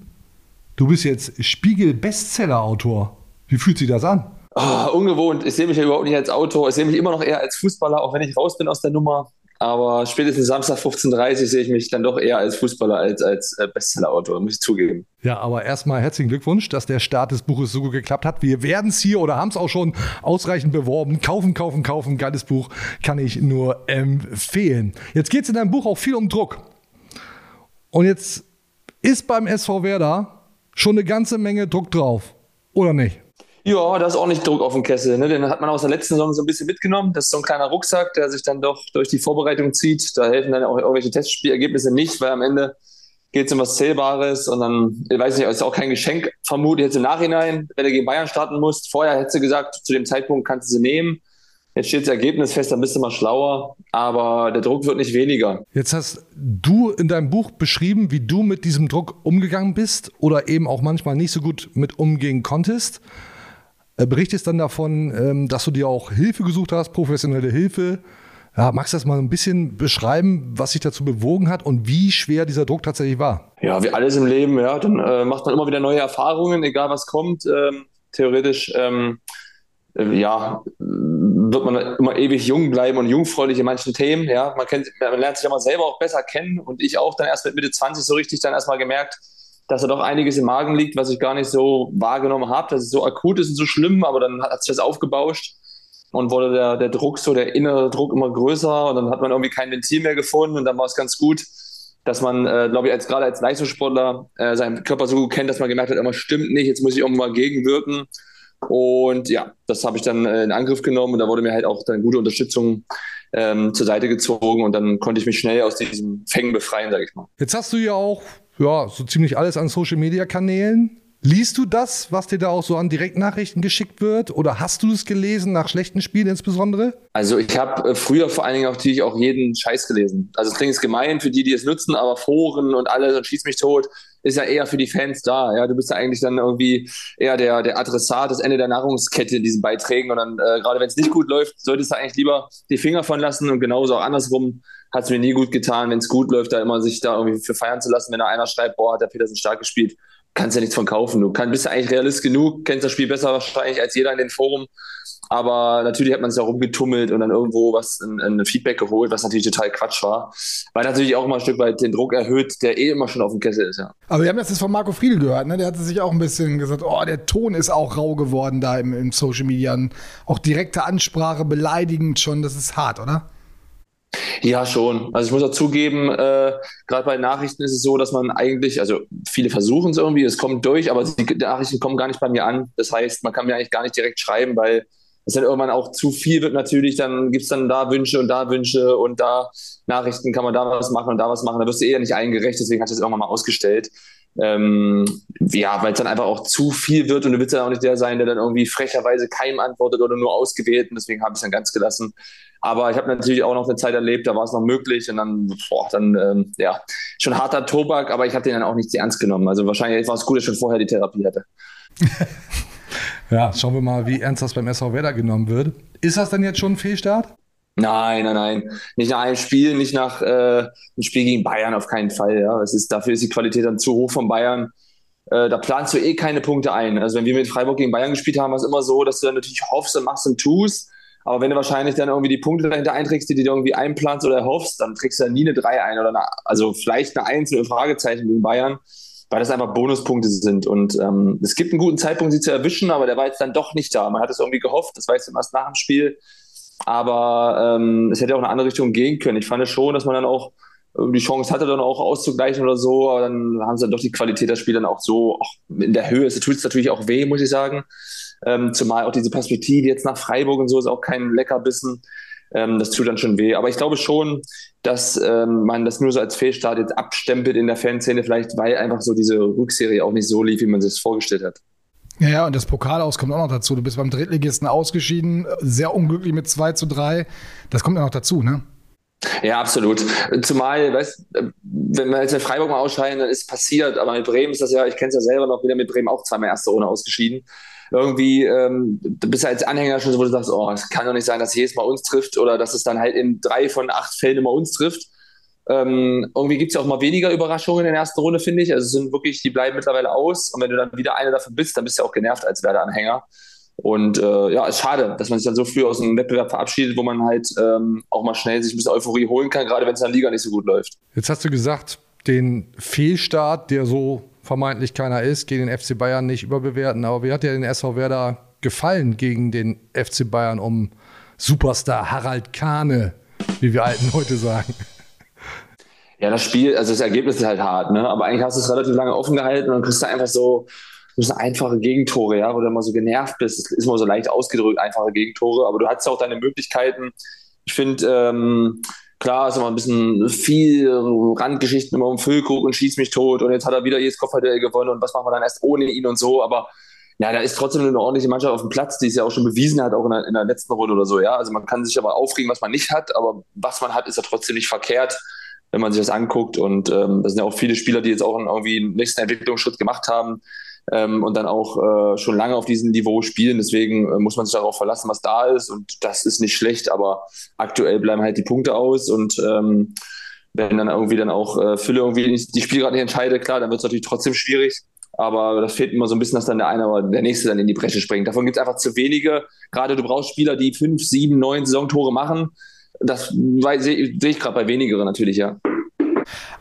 Du bist jetzt Spiegel-Bestseller-Autor. Wie fühlt sich das an? Oh, ungewohnt. Ich sehe mich ja überhaupt nicht als Autor. Ich sehe mich immer noch eher als Fußballer, auch wenn ich raus bin aus der Nummer. Aber spätestens Samstag 15.30 Uhr sehe ich mich dann doch eher als Fußballer als als äh, Bestsellerautor, muss ich zugeben. Ja, aber erstmal herzlichen Glückwunsch, dass der Start des Buches so gut geklappt hat. Wir werden es hier oder haben es auch schon ausreichend beworben. Kaufen, kaufen, kaufen. Geiles Buch kann ich nur empfehlen. Jetzt geht es in deinem Buch auch viel um Druck. Und jetzt ist beim SV Werder schon eine ganze Menge Druck drauf, oder nicht? Ja, da ist auch nicht Druck auf dem Kessel. Ne? Den hat man aus der letzten Saison so ein bisschen mitgenommen. Das ist so ein kleiner Rucksack, der sich dann doch durch die Vorbereitung zieht. Da helfen dann auch irgendwelche Testspielergebnisse nicht, weil am Ende geht es um was Zählbares und dann, ich weiß nicht, ist auch kein Geschenk, vermute jetzt im Nachhinein, wenn du gegen Bayern starten musst. Vorher hättest du gesagt, zu dem Zeitpunkt kannst du sie nehmen. Jetzt steht das Ergebnis fest, dann bist du mal schlauer, aber der Druck wird nicht weniger. Jetzt hast du in deinem Buch beschrieben, wie du mit diesem Druck umgegangen bist oder eben auch manchmal nicht so gut mit umgehen konntest. Äh, berichtest dann davon, ähm, dass du dir auch Hilfe gesucht hast, professionelle Hilfe. Ja, magst du das mal ein bisschen beschreiben, was sich dazu bewogen hat und wie schwer dieser Druck tatsächlich war? Ja, wie alles im Leben, ja. Dann äh, macht man immer wieder neue Erfahrungen, egal was kommt. Ähm, theoretisch, ähm, äh, ja, wird man immer ewig jung bleiben und jungfräulich in manchen Themen. Ja, man, kennt, man lernt sich ja mal selber auch besser kennen und ich auch dann erst mit Mitte 20 so richtig dann erstmal gemerkt, dass da doch einiges im Magen liegt, was ich gar nicht so wahrgenommen habe, dass es so akut ist und so schlimm, aber dann hat sich das aufgebauscht und wurde der, der Druck, so der innere Druck immer größer und dann hat man irgendwie kein Ventil mehr gefunden und dann war es ganz gut, dass man, äh, glaube ich, als gerade als Leistungssportler äh, seinen Körper so gut kennt, dass man gemerkt hat, immer stimmt nicht, jetzt muss ich irgendwann gegenwirken. Und ja, das habe ich dann äh, in Angriff genommen und da wurde mir halt auch dann gute Unterstützung ähm, zur Seite gezogen und dann konnte ich mich schnell aus diesem Fängen befreien, sage ich mal. Jetzt hast du ja auch ja, so ziemlich alles an Social Media Kanälen. Liest du das, was dir da auch so an Direktnachrichten geschickt wird? Oder hast du es gelesen, nach schlechten Spielen insbesondere? Also ich habe äh, früher vor allen Dingen natürlich auch jeden Scheiß gelesen. Also es klingt jetzt gemein für die, die es nutzen, aber Foren und alles und schieß mich tot ist ja eher für die Fans da. Ja, du bist ja eigentlich dann irgendwie eher der, der Adressat, das Ende der Nahrungskette in diesen Beiträgen. Und dann, äh, gerade wenn es nicht gut läuft, solltest du eigentlich lieber die Finger von lassen und genauso auch andersrum hat es mir nie gut getan, wenn es gut läuft, da immer sich da irgendwie für feiern zu lassen, wenn da einer schreibt, boah, hat der Petersen stark gespielt, kannst ja nichts von kaufen. Du kann, bist ja eigentlich realist genug, kennst das Spiel besser wahrscheinlich als jeder in den Forum. Aber natürlich hat man sich auch rumgetummelt und dann irgendwo was, ein, ein, Feedback geholt, was natürlich total Quatsch war. Weil natürlich auch immer ein Stück weit den Druck erhöht, der eh immer schon auf dem Kessel ist, ja. Aber wir haben das jetzt von Marco Friedl gehört, ne? Der hatte sich auch ein bisschen gesagt, oh, der Ton ist auch rau geworden da im, im Social Media. Und auch direkte Ansprache, beleidigend schon, das ist hart, oder? Ja, schon. Also ich muss auch zugeben, äh, gerade bei Nachrichten ist es so, dass man eigentlich, also viele versuchen es irgendwie, es kommt durch, aber die Nachrichten kommen gar nicht bei mir an. Das heißt, man kann mir eigentlich gar nicht direkt schreiben, weil es dann irgendwann auch zu viel wird natürlich, dann gibt es dann da Wünsche und da Wünsche und da Nachrichten kann man da was machen und da was machen. Da wirst du eher nicht eingerecht, deswegen hatte ich das irgendwann mal ausgestellt. Ähm, ja, weil es dann einfach auch zu viel wird und du willst ja auch nicht der sein, der dann irgendwie frecherweise keinem antwortet oder nur ausgewählt und deswegen habe ich es dann ganz gelassen. Aber ich habe natürlich auch noch eine Zeit erlebt, da war es noch möglich und dann, boah, dann, ähm, ja, schon harter Tobak, aber ich habe den dann auch nicht sehr ernst genommen. Also wahrscheinlich war es gut, dass ich schon vorher die Therapie hatte. ja, schauen wir mal, wie ernst das beim SV Werder genommen wird. Ist das denn jetzt schon ein Fehlstart? Nein, nein, nein. Nicht nach einem Spiel, nicht nach äh, einem Spiel gegen Bayern auf keinen Fall. Ja. Es ist, dafür ist die Qualität dann zu hoch von Bayern. Äh, da planst du eh keine Punkte ein. Also wenn wir mit Freiburg gegen Bayern gespielt haben, war es immer so, dass du dann natürlich hoffst und machst und tust. Aber wenn du wahrscheinlich dann irgendwie die Punkte dahinter einträgst, die du irgendwie einplanst oder hoffst, dann trägst du dann nie eine 3 ein oder eine, also vielleicht eine 1 mit Fragezeichen gegen Bayern, weil das einfach Bonuspunkte sind. Und ähm, es gibt einen guten Zeitpunkt, sie zu erwischen, aber der war jetzt dann doch nicht da. Man hat es irgendwie gehofft, das weißt du erst nach dem Spiel. Aber ähm, es hätte auch in eine andere Richtung gehen können. Ich fand schon, dass man dann auch die Chance hatte, dann auch auszugleichen oder so, aber dann haben sie dann doch die Qualität des Spiels dann auch so auch in der Höhe. Es tut es natürlich auch weh, muss ich sagen. Ähm, zumal auch diese Perspektive jetzt nach Freiburg und so ist auch kein Leckerbissen. Ähm, das tut dann schon weh. Aber ich glaube schon, dass ähm, man das nur so als Fehlstart jetzt abstempelt in der Fanszene, vielleicht weil einfach so diese Rückserie auch nicht so lief, wie man sich das vorgestellt hat. Ja, ja, und das Pokalaus kommt auch noch dazu. Du bist beim Drittligisten ausgeschieden, sehr unglücklich mit 2 zu 3. Das kommt ja noch dazu, ne? Ja, absolut. Zumal, weißt, wenn wir jetzt in Freiburg mal ausscheiden, dann ist es passiert. Aber mit Bremen ist das ja, ich kenne es ja selber noch, wieder mit Bremen auch zweimal erste Runde ausgeschieden irgendwie, ähm, du bist als Anhänger schon so, wo du sagst, oh, es kann doch nicht sein, dass jedes Mal uns trifft oder dass es dann halt in drei von acht Fällen immer uns trifft. Ähm, irgendwie gibt es ja auch mal weniger Überraschungen in der ersten Runde, finde ich. Also es sind wirklich, die bleiben mittlerweile aus. Und wenn du dann wieder eine davon bist, dann bist du ja auch genervt als Werder-Anhänger. Und äh, ja, ist schade, dass man sich dann so früh aus einem Wettbewerb verabschiedet, wo man halt ähm, auch mal schnell sich ein bisschen Euphorie holen kann, gerade wenn es in der Liga nicht so gut läuft. Jetzt hast du gesagt, den Fehlstart, der so vermeintlich keiner ist, gegen den FC Bayern nicht überbewerten. Aber wie hat dir den SV Werder gefallen gegen den FC Bayern um Superstar Harald Kahne, wie wir Alten heute sagen? Ja, das Spiel, also das Ergebnis ist halt hart, ne? Aber eigentlich hast du es relativ lange offen gehalten und dann kriegst du einfach so, so einfache Gegentore, ja, wo du immer so genervt bist. Das ist immer so leicht ausgedrückt, einfache Gegentore, aber du hattest auch deine Möglichkeiten. Ich finde, ähm, klar ist immer ein bisschen viel Randgeschichten immer um Füllkrug und schieß mich tot und jetzt hat er wieder jedes Kopfballduell gewonnen und was machen wir dann erst ohne ihn und so, aber ja, da ist trotzdem eine ordentliche Mannschaft auf dem Platz, die es ja auch schon bewiesen hat, auch in der, in der letzten Runde oder so, ja. Also man kann sich aber aufregen, was man nicht hat, aber was man hat, ist ja trotzdem nicht verkehrt, wenn man sich das anguckt und ähm, das sind ja auch viele Spieler, die jetzt auch irgendwie einen nächsten Entwicklungsschritt gemacht haben ähm, und dann auch äh, schon lange auf diesem Niveau spielen. Deswegen äh, muss man sich darauf verlassen, was da ist. Und das ist nicht schlecht, aber aktuell bleiben halt die Punkte aus. Und ähm, wenn dann irgendwie dann auch äh, Fülle irgendwie die Spiele gerade nicht entscheidet, klar, dann wird es natürlich trotzdem schwierig. Aber das fehlt immer so ein bisschen, dass dann der eine oder der nächste dann in die Bresche springt. Davon gibt es einfach zu wenige. Gerade du brauchst Spieler, die fünf, sieben, neun Saisontore machen. Das sehe seh ich gerade bei wenigeren natürlich, ja.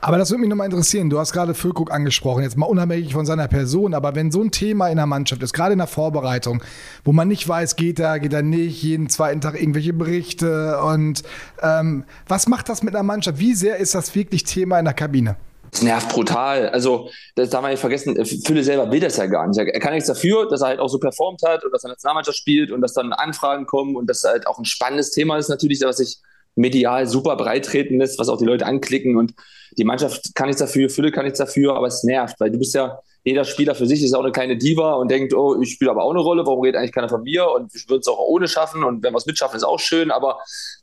Aber das würde mich nochmal interessieren. Du hast gerade Füllkrug angesprochen, jetzt mal unabhängig von seiner Person, aber wenn so ein Thema in der Mannschaft ist, gerade in der Vorbereitung, wo man nicht weiß, geht er, geht er nicht, jeden zweiten Tag irgendwelche Berichte und ähm, was macht das mit einer Mannschaft? Wie sehr ist das wirklich Thema in der Kabine? Das nervt brutal. Also, das darf man nicht vergessen, Fülle selber will das ja gar nicht. Er kann nichts dafür, dass er halt auch so performt hat und dass er Nationalmannschaft spielt und dass dann Anfragen kommen und dass halt auch ein spannendes Thema ist natürlich, was sich medial super breit treten lässt, was auch die Leute anklicken und die Mannschaft kann nichts dafür, Fülle kann nichts dafür, aber es nervt, weil du bist ja, jeder Spieler für sich ist auch eine kleine Diva und denkt, oh, ich spiele aber auch eine Rolle, warum redet eigentlich keiner von mir und ich würde es auch ohne schaffen und wenn wir es mitschaffen, ist auch schön, aber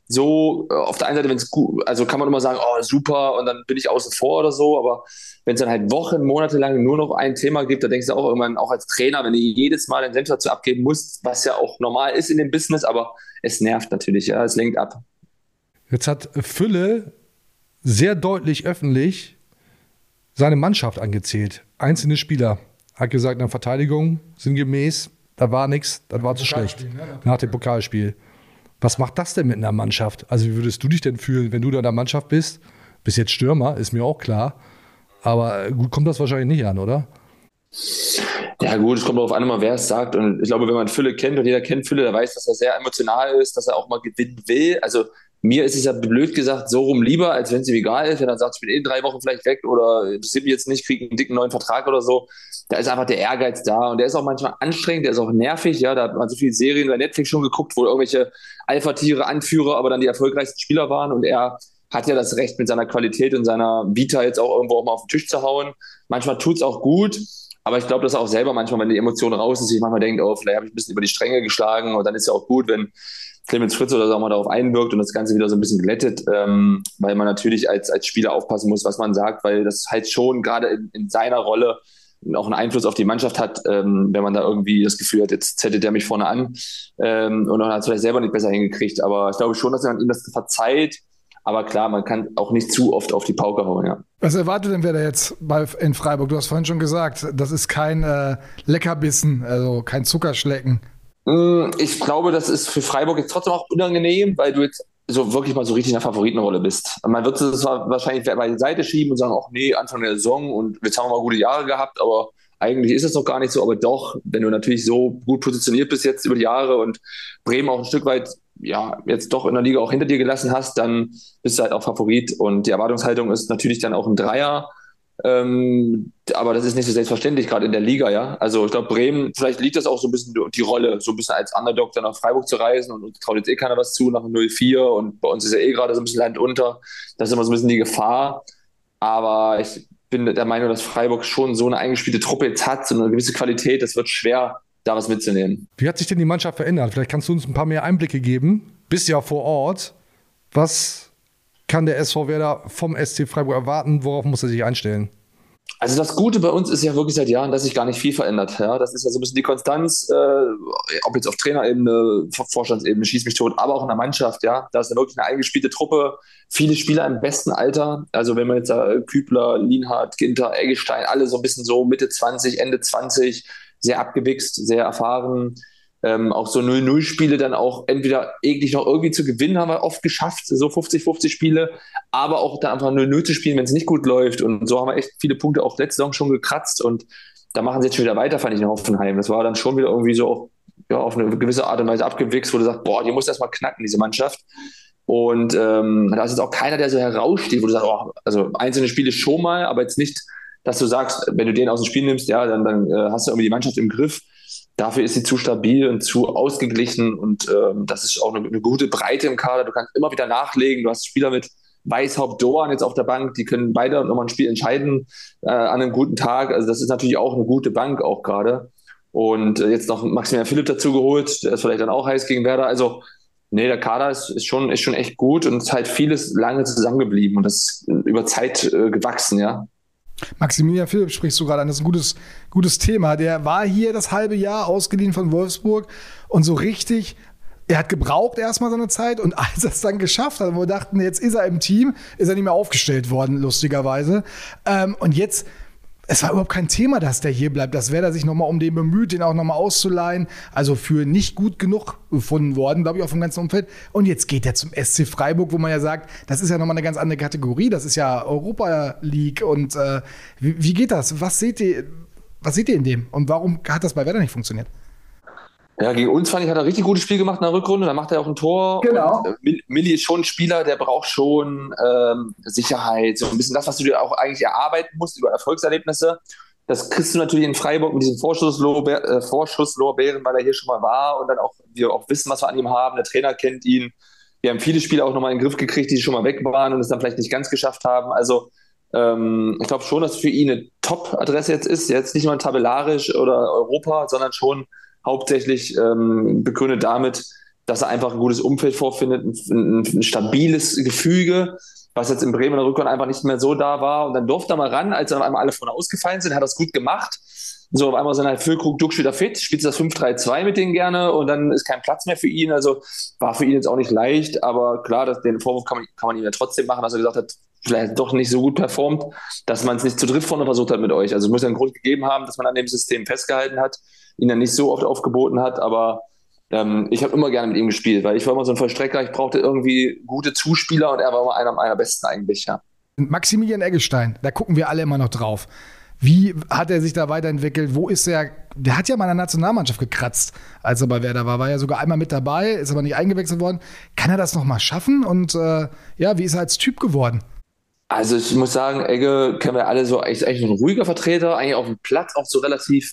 so äh, auf der einen Seite, wenn es gut, also kann man immer sagen, oh, super und dann bin ich außen vor oder so, aber wenn es dann halt Wochen, Monate lang nur noch ein Thema gibt, da denkst du auch irgendwann, auch als Trainer, wenn du jedes Mal einen Senf dazu abgeben musst, was ja auch normal ist in dem Business, aber es nervt natürlich, ja, es lenkt ab. Jetzt hat Fülle sehr deutlich öffentlich seine Mannschaft angezählt. Einzelne Spieler. Hat gesagt, in der Verteidigung sinngemäß, da war nichts, das war zu schlecht. Ne? Nach dem Pokalspiel. Was macht das denn mit einer Mannschaft? Also, wie würdest du dich denn fühlen, wenn du da in der Mannschaft bist? Bist jetzt Stürmer, ist mir auch klar. Aber gut kommt das wahrscheinlich nicht an, oder? Ja, gut, es kommt darauf an, wer es sagt. Und ich glaube, wenn man Fülle kennt und jeder kennt Fülle, der weiß, dass er sehr emotional ist, dass er auch mal gewinnen will. Also, mir ist es ja blöd gesagt so rum lieber, als wenn es ihm egal ist, wenn er sagt, ich bin in drei Wochen vielleicht weg oder interessiert mich jetzt nicht, kriege einen dicken neuen Vertrag oder so. Da ist einfach der Ehrgeiz da und der ist auch manchmal anstrengend, der ist auch nervig. Ja, da hat man so viele Serien bei Netflix schon geguckt, wo irgendwelche Alpha-Tiere, Anführer, aber dann die erfolgreichsten Spieler waren und er hat ja das Recht mit seiner Qualität und seiner Vita jetzt auch irgendwo auch mal auf den Tisch zu hauen. Manchmal tut es auch gut, aber ich glaube, dass auch selber manchmal, wenn die Emotion raus ist, sich manchmal denkt, oh, vielleicht habe ich ein bisschen über die Stränge geschlagen und dann ist ja auch gut, wenn Clemens Fritz oder so auch mal darauf einwirkt und das Ganze wieder so ein bisschen glättet, ähm, weil man natürlich als, als Spieler aufpassen muss, was man sagt, weil das halt schon gerade in, in seiner Rolle auch einen Einfluss auf die Mannschaft hat, ähm, wenn man da irgendwie das Gefühl hat, jetzt zettet er mich vorne an ähm, und dann hat es vielleicht selber nicht besser hingekriegt. Aber ich glaube schon, dass man ihm das verzeiht. Aber klar, man kann auch nicht zu oft auf die Pauke hauen, ja. Was erwartet denn wer da jetzt bei, in Freiburg? Du hast vorhin schon gesagt, das ist kein äh, Leckerbissen, also kein Zuckerschlecken. Mm, ich glaube, das ist für Freiburg jetzt trotzdem auch unangenehm, weil du jetzt so wirklich mal so richtig in der Favoritenrolle bist. Man wird es wahrscheinlich bei die Seite schieben und sagen, ach nee, Anfang der Saison und jetzt haben wir mal gute Jahre gehabt, aber eigentlich ist es doch gar nicht so. Aber doch, wenn du natürlich so gut positioniert bist jetzt über die Jahre und Bremen auch ein Stück weit ja, jetzt doch in der Liga auch hinter dir gelassen hast, dann bist du halt auch Favorit. Und die Erwartungshaltung ist natürlich dann auch ein Dreier. Ähm, aber das ist nicht so selbstverständlich, gerade in der Liga, ja. Also ich glaube, Bremen, vielleicht liegt das auch so ein bisschen die Rolle, so ein bisschen als Underdog dann nach Freiburg zu reisen und uns traut jetzt eh keiner was zu nach 0-4 und bei uns ist ja eh gerade so ein bisschen Land unter. Das ist immer so ein bisschen die Gefahr. Aber ich bin der Meinung, dass Freiburg schon so eine eingespielte Truppe jetzt hat, so eine gewisse Qualität, das wird schwer, da was mitzunehmen. Wie hat sich denn die Mannschaft verändert? Vielleicht kannst du uns ein paar mehr Einblicke geben. Bist ja vor Ort. Was kann der SV Werder vom SC Freiburg erwarten? Worauf muss er sich einstellen? Also das Gute bei uns ist ja wirklich seit Jahren, dass sich gar nicht viel verändert. Ja? Das ist ja so ein bisschen die Konstanz, äh, ob jetzt auf Trainerebene, Vorstandsebene, schieß mich tot, aber auch in der Mannschaft. Ja, da ist ja wirklich eine eingespielte Truppe, viele Spieler im besten Alter. Also wenn man jetzt äh, Kübler, Lienhardt, Ginter, Eggestein, alle so ein bisschen so Mitte 20, Ende 20, sehr abgewichst, sehr erfahren. Ähm, auch so 0-0-Spiele dann auch entweder eklig noch irgendwie zu gewinnen, haben wir oft geschafft, so 50-50 Spiele, aber auch dann einfach 0-0 zu spielen, wenn es nicht gut läuft. Und so haben wir echt viele Punkte auch letzte Saison schon gekratzt und da machen sie jetzt schon wieder weiter, fand ich in Hoffenheim. Das war dann schon wieder irgendwie so ja, auf eine gewisse Art und Weise abgewichst, wo du sagst, boah, die muss erstmal knacken, diese Mannschaft. Und ähm, da ist jetzt auch keiner, der so heraussteht, wo du sagst, oh, also einzelne Spiele schon mal, aber jetzt nicht, dass du sagst, wenn du den aus dem Spiel nimmst, ja, dann, dann äh, hast du irgendwie die Mannschaft im Griff. Dafür ist sie zu stabil und zu ausgeglichen und ähm, das ist auch eine, eine, gute Breite im Kader. Du kannst immer wieder nachlegen. Du hast Spieler mit Weißhaupt, Doan jetzt auf der Bank, die können beide nochmal ein Spiel entscheiden äh, an einem guten Tag. Also das ist natürlich auch eine gute Bank auch gerade. Und äh, jetzt noch Maximilian Philipp dazu geholt, der ist vielleicht dann auch heiß gegen Werder. Also Nee, der Kader ist, ist, schon, ist schon echt gut und es ist halt vieles lange zusammengeblieben und das ist über Zeit äh, gewachsen, ja. Maximilian Philipp sprichst du gerade an, das ist ein gutes, gutes Thema. Der war hier das halbe Jahr ausgeliehen von Wolfsburg und so richtig, er hat gebraucht erstmal seine Zeit und als er es dann geschafft hat, wo wir dachten, jetzt ist er im Team, ist er nicht mehr aufgestellt worden, lustigerweise. Ähm, und jetzt es war überhaupt kein Thema, dass der hier bleibt. Das wäre er sich nochmal um den bemüht, den auch nochmal auszuleihen. Also für nicht gut genug gefunden worden, glaube ich, auch vom ganzen Umfeld. Und jetzt geht er zum SC Freiburg, wo man ja sagt, das ist ja nochmal eine ganz andere Kategorie. Das ist ja Europa League. Und äh, wie, wie geht das? Was seht ihr, was seht ihr in dem? Und warum hat das bei Werder nicht funktioniert? Ja, gegen uns fand ich, hat er ein richtig gutes Spiel gemacht in der Rückrunde. Da macht er auch ein Tor. Genau. Und, äh, Milli ist schon ein Spieler, der braucht schon ähm, Sicherheit. So ein bisschen das, was du dir auch eigentlich erarbeiten musst über Erfolgserlebnisse. Das kriegst du natürlich in Freiburg mit diesen Vorschusslorbeeren, äh, Vorschusslorbeeren, weil er hier schon mal war und dann auch wir auch wissen, was wir an ihm haben. Der Trainer kennt ihn. Wir haben viele Spieler auch nochmal in den Griff gekriegt, die schon mal weg waren und es dann vielleicht nicht ganz geschafft haben. Also ähm, ich glaube schon, dass für ihn eine Top-Adresse jetzt ist. Jetzt nicht nur tabellarisch oder Europa, sondern schon hauptsächlich ähm, begründet damit, dass er einfach ein gutes Umfeld vorfindet, ein, ein, stabiles Gefüge, was jetzt in Bremen in der Rückrunde einfach nicht mehr so da war. Und dann durfte er mal ran, als dann auf einmal alle vorne ausgefallen sind, hat es gut gemacht. So, auf einmal sind halt Füllkrug, Duck wieder fit, spielt das 5-3-2 mit denen gerne und dann ist kein Platz mehr für ihn. Also war für ihn jetzt auch nicht leicht, aber klar, das, den Vorwurf kann man, kann man ihm ja trotzdem machen, dass er gesagt hat, vielleicht doch nicht so gut performt, dass man es nicht zu dritt vorne versucht hat mit euch. Also es muss ja einen Grund gegeben haben, dass man an dem System festgehalten hat ihn dann nicht so oft aufgeboten hat, aber ähm, ich habe immer gerne mit ihm gespielt, weil ich war immer so ein Vollstrecker, ich brauchte irgendwie gute Zuspieler und er war immer einer meiner besten eigentlich, ja. Maximilian Eggestein, da gucken wir alle immer noch drauf. Wie hat er sich da weiterentwickelt? Wo ist er? Der hat ja mal in der Nationalmannschaft gekratzt, als er bei Werder war. War ja sogar einmal mit dabei, ist aber nicht eingewechselt worden. Kann er das nochmal schaffen? Und äh, ja, wie ist er als Typ geworden? Also ich muss sagen, Egge kennen wir alle so, ist eigentlich ein ruhiger Vertreter, eigentlich auf dem Platz auch so relativ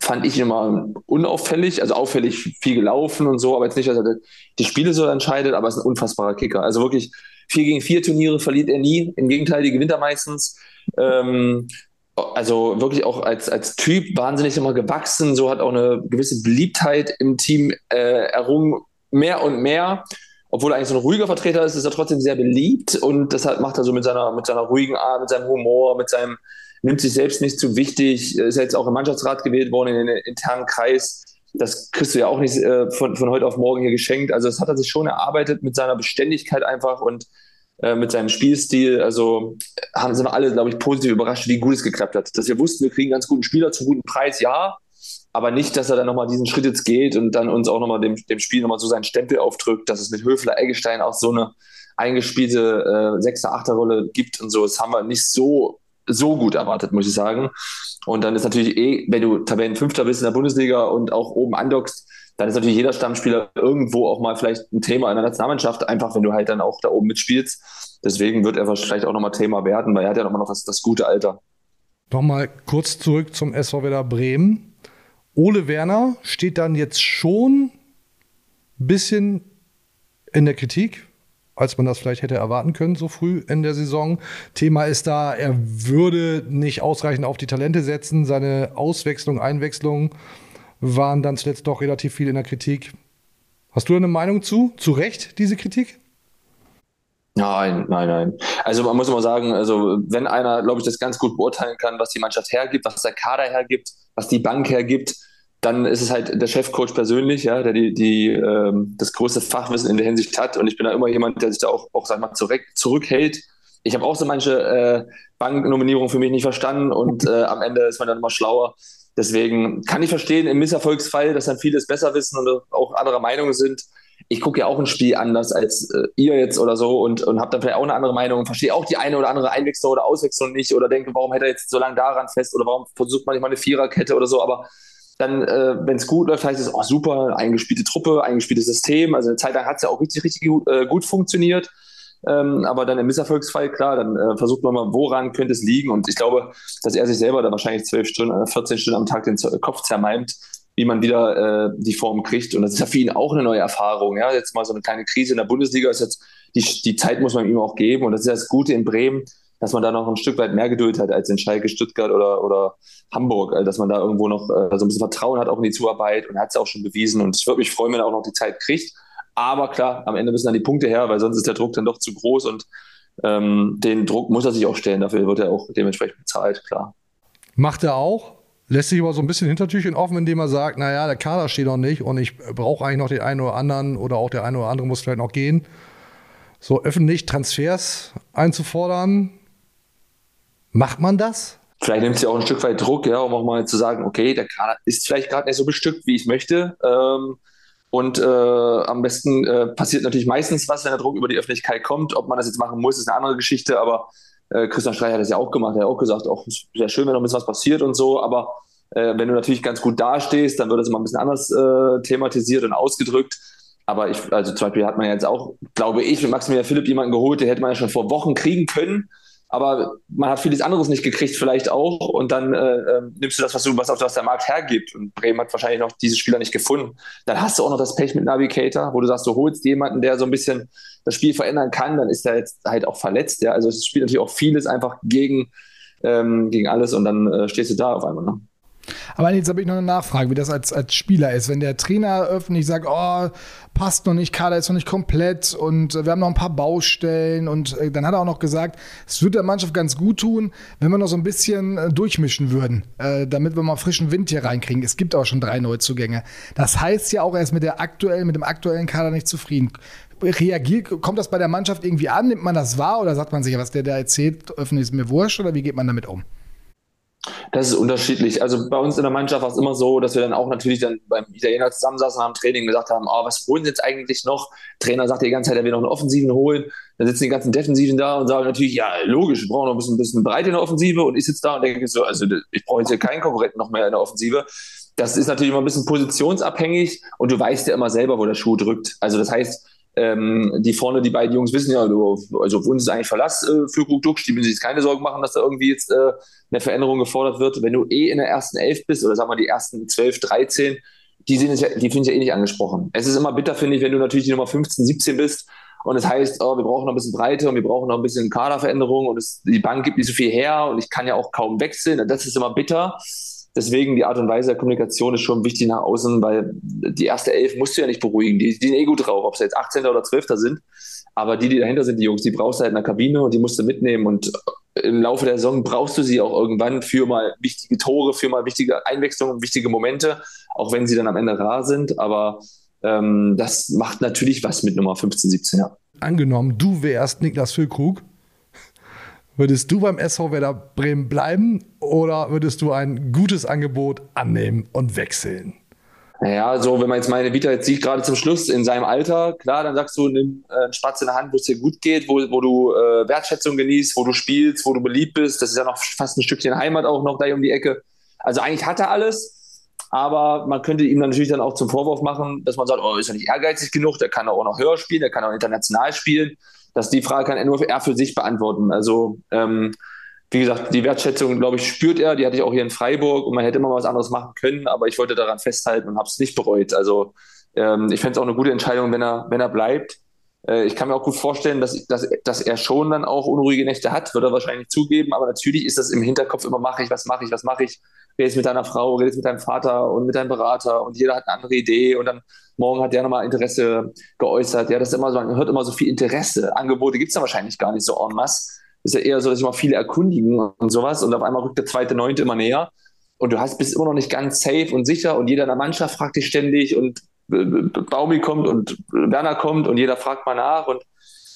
fand ich immer unauffällig, also auffällig viel gelaufen und so, aber jetzt nicht, dass er die Spiele so entscheidet, aber er ist ein unfassbarer Kicker. Also wirklich vier gegen vier Turniere verliert er nie. Im Gegenteil, die gewinnt er meistens. Ähm, also wirklich auch als, als Typ wahnsinnig immer gewachsen, so hat auch eine gewisse Beliebtheit im Team äh, errungen, mehr und mehr. Obwohl er eigentlich so ein ruhiger Vertreter ist, ist er trotzdem sehr beliebt und deshalb macht er so mit seiner, mit seiner ruhigen Art, mit seinem Humor, mit seinem nimmt sich selbst nicht zu wichtig, ist jetzt auch im Mannschaftsrat gewählt worden in den internen Kreis. Das kriegst du ja auch nicht äh, von, von heute auf morgen hier geschenkt. Also das hat er sich schon erarbeitet mit seiner Beständigkeit einfach und äh, mit seinem Spielstil. Also haben sind wir alle, glaube ich, positiv überrascht, wie gut es geklappt hat. Dass wir wussten, wir kriegen ganz guten Spieler zu guten Preis, ja. Aber nicht, dass er dann nochmal diesen Schritt jetzt geht und dann uns auch nochmal dem, dem Spiel nochmal so seinen Stempel aufdrückt, dass es mit Höfler, Eggestein auch so eine eingespielte äh, Sechster, Achter Rolle gibt und so. Das haben wir nicht so so gut erwartet, muss ich sagen. Und dann ist natürlich eh, wenn du Tabellenfünfter bist in der Bundesliga und auch oben andockst, dann ist natürlich jeder Stammspieler irgendwo auch mal vielleicht ein Thema in der Nationalmannschaft, einfach wenn du halt dann auch da oben mitspielst. Deswegen wird er vielleicht auch nochmal Thema werden, weil er hat ja nochmal noch das, das gute Alter. Nochmal kurz zurück zum SV Werder Bremen. Ole Werner steht dann jetzt schon ein bisschen in der Kritik, als man das vielleicht hätte erwarten können, so früh in der Saison. Thema ist da, er würde nicht ausreichend auf die Talente setzen. Seine Auswechslung, Einwechslung waren dann zuletzt doch relativ viel in der Kritik. Hast du eine Meinung zu? Zu Recht, diese Kritik? Nein, nein, nein. Also man muss immer sagen, also wenn einer, glaube ich, das ganz gut beurteilen kann, was die Mannschaft hergibt, was der Kader hergibt, was die Bank hergibt, dann ist es halt der Chefcoach persönlich, ja, der die, die ähm, das größte Fachwissen in der Hinsicht hat. Und ich bin da immer jemand, der sich da auch, auch sag mal, zurück, zurückhält. Ich habe auch so manche äh, Banknominierungen für mich nicht verstanden und äh, am Ende ist man dann immer schlauer. Deswegen kann ich verstehen im Misserfolgsfall, dass dann viele es besser wissen und auch anderer Meinung sind. Ich gucke ja auch ein Spiel anders als äh, ihr jetzt oder so und, und habe dann vielleicht auch eine andere Meinung und verstehe auch die eine oder andere Einwechslung oder Auswechslung nicht oder denke, warum hält er jetzt so lange daran fest oder warum versucht man nicht mal eine Viererkette oder so. Aber dann, äh, wenn es gut läuft, heißt es, oh super, eingespielte Truppe, eingespieltes System. Also eine Zeit lang hat es ja auch richtig, richtig gut, äh, gut funktioniert. Ähm, aber dann im Misserfolgsfall, klar, dann äh, versucht man mal, woran könnte es liegen. Und ich glaube, dass er sich selber da wahrscheinlich zwölf Stunden, 14 Stunden am Tag den Kopf zermalmt, wie man wieder äh, die Form kriegt. Und das ist ja für ihn auch eine neue Erfahrung. Ja? Jetzt mal so eine kleine Krise in der Bundesliga ist jetzt, die, die Zeit muss man ihm auch geben. Und das ist das Gute in Bremen, dass man da noch ein Stück weit mehr Geduld hat als in Schalke, Stuttgart oder, oder Hamburg, äh, dass man da irgendwo noch äh, so ein bisschen Vertrauen hat auch in die Zuarbeit und hat es auch schon bewiesen. Und ich würde mich freuen, wenn er auch noch die Zeit kriegt. Aber klar, am Ende müssen dann die Punkte her, weil sonst ist der Druck dann doch zu groß und ähm, den Druck muss er sich auch stellen. Dafür wird er auch dementsprechend bezahlt, klar. Macht er auch? Lässt sich aber so ein bisschen Hintertürchen offen, indem er sagt, naja, der Kader steht noch nicht und ich brauche eigentlich noch den einen oder anderen oder auch der eine oder andere muss vielleicht noch gehen. So öffentlich Transfers einzufordern, macht man das? Vielleicht nimmt ja auch ein Stück weit Druck, ja, um auch mal zu sagen, okay, der Kader ist vielleicht gerade nicht so bestückt, wie ich möchte. Ähm, und äh, am besten äh, passiert natürlich meistens was, wenn der Druck über die Öffentlichkeit kommt. Ob man das jetzt machen muss, ist eine andere Geschichte. Aber äh, Christian Streich hat das ja auch gemacht. Er hat auch gesagt, auch sehr schön, wenn noch ein bisschen was passiert und so. Aber äh, wenn du natürlich ganz gut dastehst, dann wird das immer ein bisschen anders äh, thematisiert und ausgedrückt. Aber ich, also zum Beispiel hat man jetzt auch, glaube ich, mit Maximilian Philipp jemanden geholt, den hätte man ja schon vor Wochen kriegen können aber man hat vieles anderes nicht gekriegt, vielleicht auch. Und dann äh, ähm, nimmst du das, was, du, was, was der Markt hergibt. Und Bremen hat wahrscheinlich noch diese Spieler nicht gefunden. Dann hast du auch noch das Pech mit Navigator, wo du sagst, du holst jemanden, der so ein bisschen das Spiel verändern kann, dann ist er jetzt halt auch verletzt. Ja? Also es spielt natürlich auch vieles einfach gegen, ähm, gegen alles und dann äh, stehst du da auf einmal. Ne? Aber jetzt habe ich noch eine Nachfrage, wie das als, als Spieler ist. Wenn der Trainer öffentlich sagt, oh, passt noch nicht, Kader ist noch nicht komplett und äh, wir haben noch ein paar Baustellen und äh, dann hat er auch noch gesagt, es würde der Mannschaft ganz gut tun, wenn wir noch so ein bisschen äh, durchmischen würden, damit wir mal frischen Wind hier reinkriegen. Es gibt auch schon drei Neuzugänge. Das heißt ja auch, er ist mit, der aktuellen, mit dem aktuellen Kader nicht zufrieden. Reagiert, kommt das bei der Mannschaft irgendwie an? Nimmt man das wahr oder sagt man sich, was der da erzählt, öffentlich ist mir wurscht oder wie geht man damit um? Das ist unterschiedlich. Also bei uns in der Mannschaft war es immer so, dass wir dann auch natürlich dann beim Italiener zusammensaßen am Training gesagt haben, oh, was holen sie jetzt eigentlich noch? Trainer sagt die ganze Zeit, er will noch einen Offensiven holen. Dann sitzen die ganzen Defensiven da und sagen natürlich, ja, logisch, wir brauchen noch ein bisschen, ein bisschen Breite in der Offensive. Und ich sitze da und denke so, also ich brauche jetzt hier keinen Konkurrenten noch mehr in der Offensive. Das ist natürlich immer ein bisschen positionsabhängig und du weißt ja immer selber, wo der Schuh drückt. Also das heißt, ähm, die vorne, die beiden Jungs wissen ja, also auf uns ist eigentlich Verlass äh, für Gugduk, die müssen sich keine Sorgen machen, dass da irgendwie jetzt äh, eine Veränderung gefordert wird. Wenn du eh in der ersten Elf bist oder sagen wir die ersten 12, 13, die, sind ja, die finde ich ja eh nicht angesprochen. Es ist immer bitter, finde ich, wenn du natürlich die Nummer 15, 17 bist und es heißt, oh, wir brauchen noch ein bisschen Breite und wir brauchen noch ein bisschen Kaderveränderung und es, die Bank gibt nicht so viel her und ich kann ja auch kaum wechseln. Das ist immer bitter. Deswegen die Art und Weise der Kommunikation ist schon wichtig nach außen, weil die erste Elf musst du ja nicht beruhigen. Die, die sind eh gut drauf, ob sie jetzt 18. oder 12. sind. Aber die, die dahinter sind, die Jungs, die brauchst du halt in der Kabine und die musst du mitnehmen. Und im Laufe der Saison brauchst du sie auch irgendwann für mal wichtige Tore, für mal wichtige Einwechslungen, wichtige Momente, auch wenn sie dann am Ende rar sind. Aber ähm, das macht natürlich was mit Nummer 15, 17, ja. Angenommen, du wärst Niklas Füllkrug Würdest du beim SV Werder Bremen bleiben oder würdest du ein gutes Angebot annehmen und wechseln? Naja, so, wenn man jetzt meine Vita jetzt sieht, gerade zum Schluss in seinem Alter, klar, dann sagst du, nimm äh, einen Spatz in der Hand, wo es dir gut geht, wo, wo du äh, Wertschätzung genießt, wo du spielst, wo du beliebt bist. Das ist ja noch fast ein Stückchen Heimat auch noch da um die Ecke. Also eigentlich hat er alles, aber man könnte ihm natürlich dann auch zum Vorwurf machen, dass man sagt, oh, ist er nicht ehrgeizig genug, der kann auch noch höher spielen, der kann auch international spielen dass die Frage kann er nur er für sich beantworten. Also ähm, wie gesagt, die Wertschätzung, glaube ich, spürt er. Die hatte ich auch hier in Freiburg und man hätte immer was anderes machen können, aber ich wollte daran festhalten und habe es nicht bereut. Also ähm, ich fände es auch eine gute Entscheidung, wenn er, wenn er bleibt. Äh, ich kann mir auch gut vorstellen, dass, dass, dass er schon dann auch unruhige Nächte hat, wird er wahrscheinlich zugeben, aber natürlich ist das im Hinterkopf immer, mache ich, was mache ich, was mache ich redest mit deiner Frau, redest mit deinem Vater und mit deinem Berater und jeder hat eine andere Idee und dann morgen hat der nochmal Interesse geäußert. Ja, das ist immer so, man hört immer so viel Interesse. Angebote gibt es dann wahrscheinlich gar nicht so en masse. Ist ja eher so, dass sich mal viele erkundigen und sowas und auf einmal rückt der zweite, neunte immer näher und du hast, bist immer noch nicht ganz safe und sicher und jeder in der Mannschaft fragt dich ständig und Baumi kommt und Werner kommt und jeder fragt mal nach und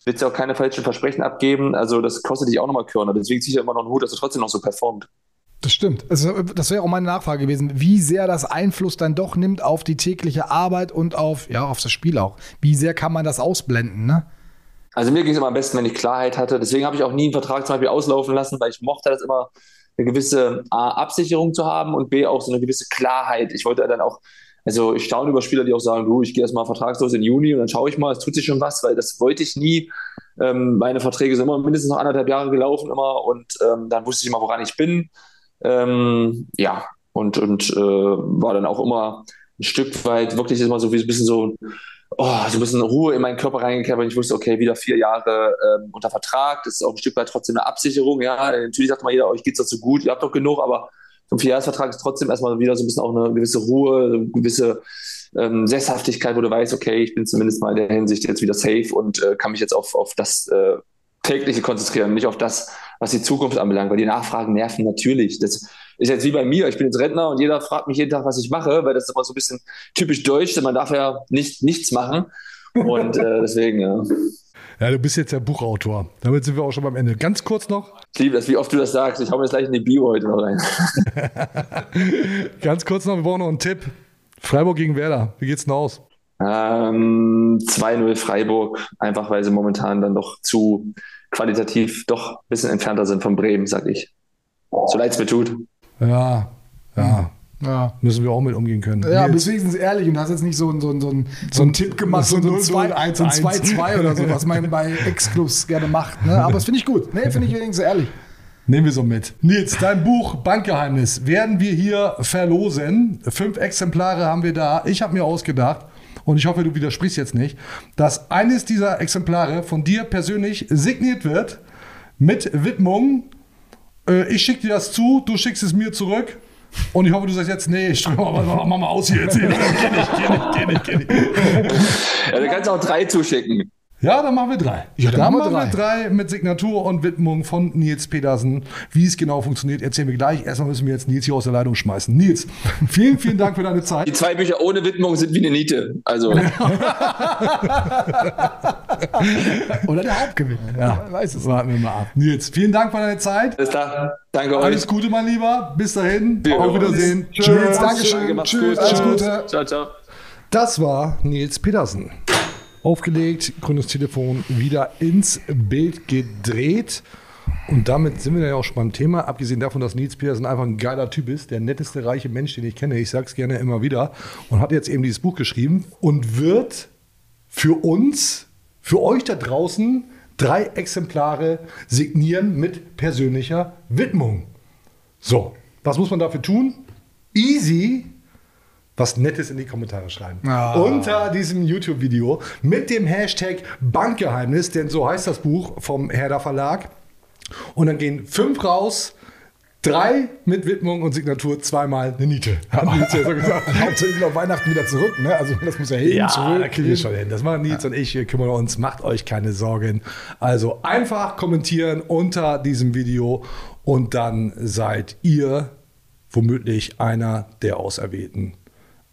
willst ja auch keine falschen Versprechen abgeben. Also das kostet dich auch nochmal Körner. Deswegen ziehe ich ja immer noch einen Hut, dass du trotzdem noch so performt. Das stimmt. Also, das wäre auch meine Nachfrage gewesen, wie sehr das Einfluss dann doch nimmt auf die tägliche Arbeit und auf, ja, auf das Spiel auch. Wie sehr kann man das ausblenden, ne? Also mir ging es immer am besten, wenn ich Klarheit hatte. Deswegen habe ich auch nie einen Vertrag zum Beispiel auslaufen lassen, weil ich mochte das immer, eine gewisse A, Absicherung zu haben und B, auch so eine gewisse Klarheit. Ich wollte dann auch, also ich staune über Spieler, die auch sagen, du, ich gehe erstmal vertragslos in Juni und dann schaue ich mal, es tut sich schon was, weil das wollte ich nie. Ähm, meine Verträge sind immer mindestens noch anderthalb Jahre gelaufen immer und ähm, dann wusste ich immer, woran ich bin. Ähm, ja, und, und äh, war dann auch immer ein Stück weit wirklich immer so wie ein bisschen so, oh, so ein bisschen Ruhe in meinen Körper reingekehrt, weil ich wusste, okay, wieder vier Jahre ähm, unter Vertrag, das ist auch ein Stück weit trotzdem eine Absicherung, ja, natürlich sagt mal jeder, euch geht's dazu gut, ihr habt doch genug, aber so ein Vierjahresvertrag ist trotzdem erstmal wieder so ein bisschen auch eine gewisse Ruhe, eine gewisse ähm, Sesshaftigkeit, wo du weißt, okay, ich bin zumindest mal in der Hinsicht jetzt wieder safe und äh, kann mich jetzt auf, auf das äh, tägliche konzentrieren, nicht auf das, was die Zukunft anbelangt, weil die Nachfragen nerven natürlich. Das ist jetzt wie bei mir, ich bin jetzt Rentner und jeder fragt mich jeden Tag, was ich mache, weil das ist immer so ein bisschen typisch deutsch, denn man darf ja nicht nichts machen und äh, deswegen, ja. Ja, du bist jetzt der Buchautor. Damit sind wir auch schon beim Ende. Ganz kurz noch. Ich liebe das, wie oft du das sagst. Ich hau mir das gleich in die Bio heute noch rein. Ganz kurz noch, wir brauchen noch einen Tipp. Freiburg gegen Werder. Wie geht's denn aus? Ähm, 2-0 Freiburg, einfach weil sie momentan dann doch zu qualitativ doch ein bisschen entfernter sind von Bremen, sag ich. So leid es mir tut. Ja, ja. Ja. Müssen wir auch mit umgehen können. Ja, bist wenigstens ehrlich und hast jetzt nicht so, so, so, so, so einen Tipp gemacht, so, so, so ein 2-2 oder so, was man bei Ex-Clubs gerne macht. Ne? Aber das finde ich gut. Ne, finde ich wenigstens ehrlich. Nehmen wir so mit. Nils, dein Buch Bankgeheimnis werden wir hier verlosen. Fünf Exemplare haben wir da. Ich habe mir ausgedacht, und ich hoffe, du widersprichst jetzt nicht, dass eines dieser Exemplare von dir persönlich signiert wird mit Widmung. Äh, ich schicke dir das zu, du schickst es mir zurück. Und ich hoffe, du sagst jetzt, nee, ich mach mal aus hier jetzt. Geh nicht, geh nicht, geh nicht, geh nicht. Ja, du kannst auch drei zuschicken. Ja, dann machen wir drei. Ja, dann, dann machen wir drei. drei mit Signatur und Widmung von Nils Petersen. Wie es genau funktioniert, erzählen wir gleich. Erstmal müssen wir jetzt Nils hier aus der Leitung schmeißen. Nils, vielen, vielen Dank für deine Zeit. Die zwei Bücher ohne Widmung sind wie eine Niete. Also. Oder der Hauptgewinn. Ja, weiß es. Warten wir mal ab. Nils, vielen Dank für deine Zeit. Bis dann. Danke euch. Alles Gute, mein Lieber. Bis dahin. Ja. Auf Wiedersehen. Tschüss. Dankeschön. Tschüss. Alles Gute. Ciao, ciao. Das war Nils Petersen aufgelegt, grünes Telefon wieder ins Bild gedreht. Und damit sind wir ja auch schon beim Thema. Abgesehen davon, dass Nils Petersen einfach ein geiler Typ ist, der netteste reiche Mensch, den ich kenne. Ich sage es gerne immer wieder. Und hat jetzt eben dieses Buch geschrieben und wird für uns, für euch da draußen, drei Exemplare signieren mit persönlicher Widmung. So, was muss man dafür tun? Easy, was Nettes in die Kommentare schreiben. Ah. Unter diesem YouTube-Video mit dem Hashtag Bankgeheimnis, denn so heißt das Buch vom Herder Verlag. Und dann gehen fünf raus, drei mit Widmung und Signatur, zweimal eine Niete. Haben die jetzt ja so gesagt. Hauptsächlich auf Weihnachten wieder zurück, ne? Also das muss ja hin, Ja, zurück. da kriegen wir schon hin. Das machen Nils und ich. Wir kümmern uns. Macht euch keine Sorgen. Also einfach kommentieren unter diesem Video und dann seid ihr womöglich einer der Auserwählten.